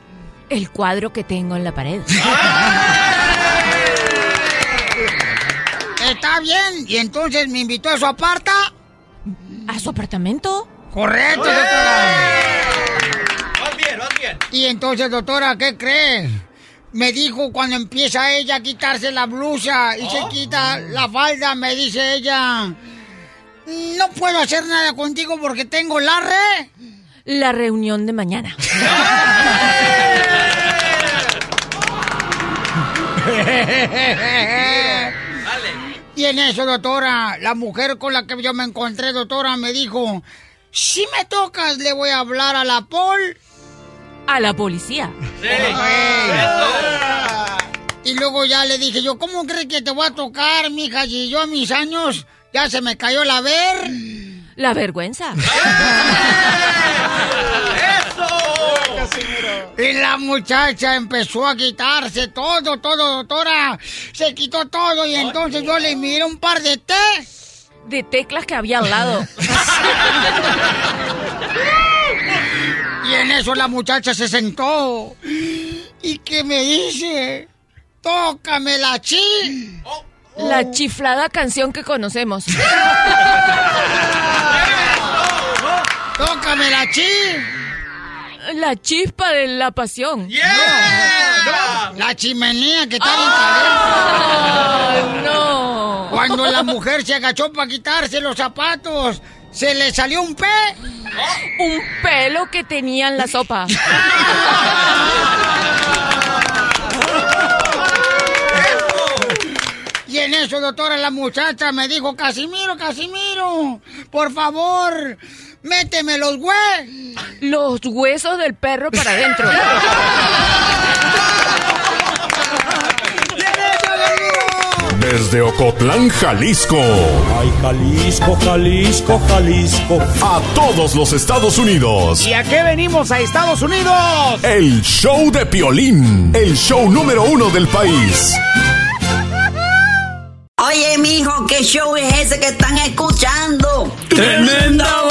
El cuadro que tengo en la pared. Está bien. Y entonces me invitó a su aparta. ¿A su apartamento? Correcto, doctora. Vas bien, vas bien. Y entonces, doctora, ¿qué cree? me dijo cuando empieza ella a quitarse la blusa y se quita la falda, me dice ella, no puedo hacer nada contigo porque tengo la re. La reunión de mañana. *laughs* Y en eso, doctora, la mujer con la que yo me encontré, doctora, me dijo, si me tocas, le voy a hablar a la Pol. A la policía. Y luego ya le dije yo, ¿cómo crees que te voy a tocar, mija? Si yo a mis años ya se me cayó la ver. La vergüenza. *laughs* Y la muchacha empezó a quitarse todo, todo, doctora. Se quitó todo y entonces yo le miré un par de té. De teclas que había al lado. *laughs* Y en eso la muchacha se sentó. ¿Y qué me dice? Tócame la chi. La chiflada canción que conocemos. *laughs* Tócame la chi. La chispa de la pasión. No, la chimenea que está bien caliente. no. Cuando la mujer se agachó para quitarse los zapatos, se le salió un pe. Un pelo que tenía en la sopa. *laughs* Y en eso, doctora, la muchacha me dijo, Casimiro, Casimiro, por favor, méteme los. Los huesos del perro para adentro. *laughs* Desde Ocotlán, Jalisco. Ay, Jalisco, Jalisco, Jalisco. A todos los Estados Unidos. ¿Y a qué venimos a Estados Unidos? El show de Piolín. El show número uno del país. Oye, mijo, ¿qué show es ese que están escuchando? ¡Tremenda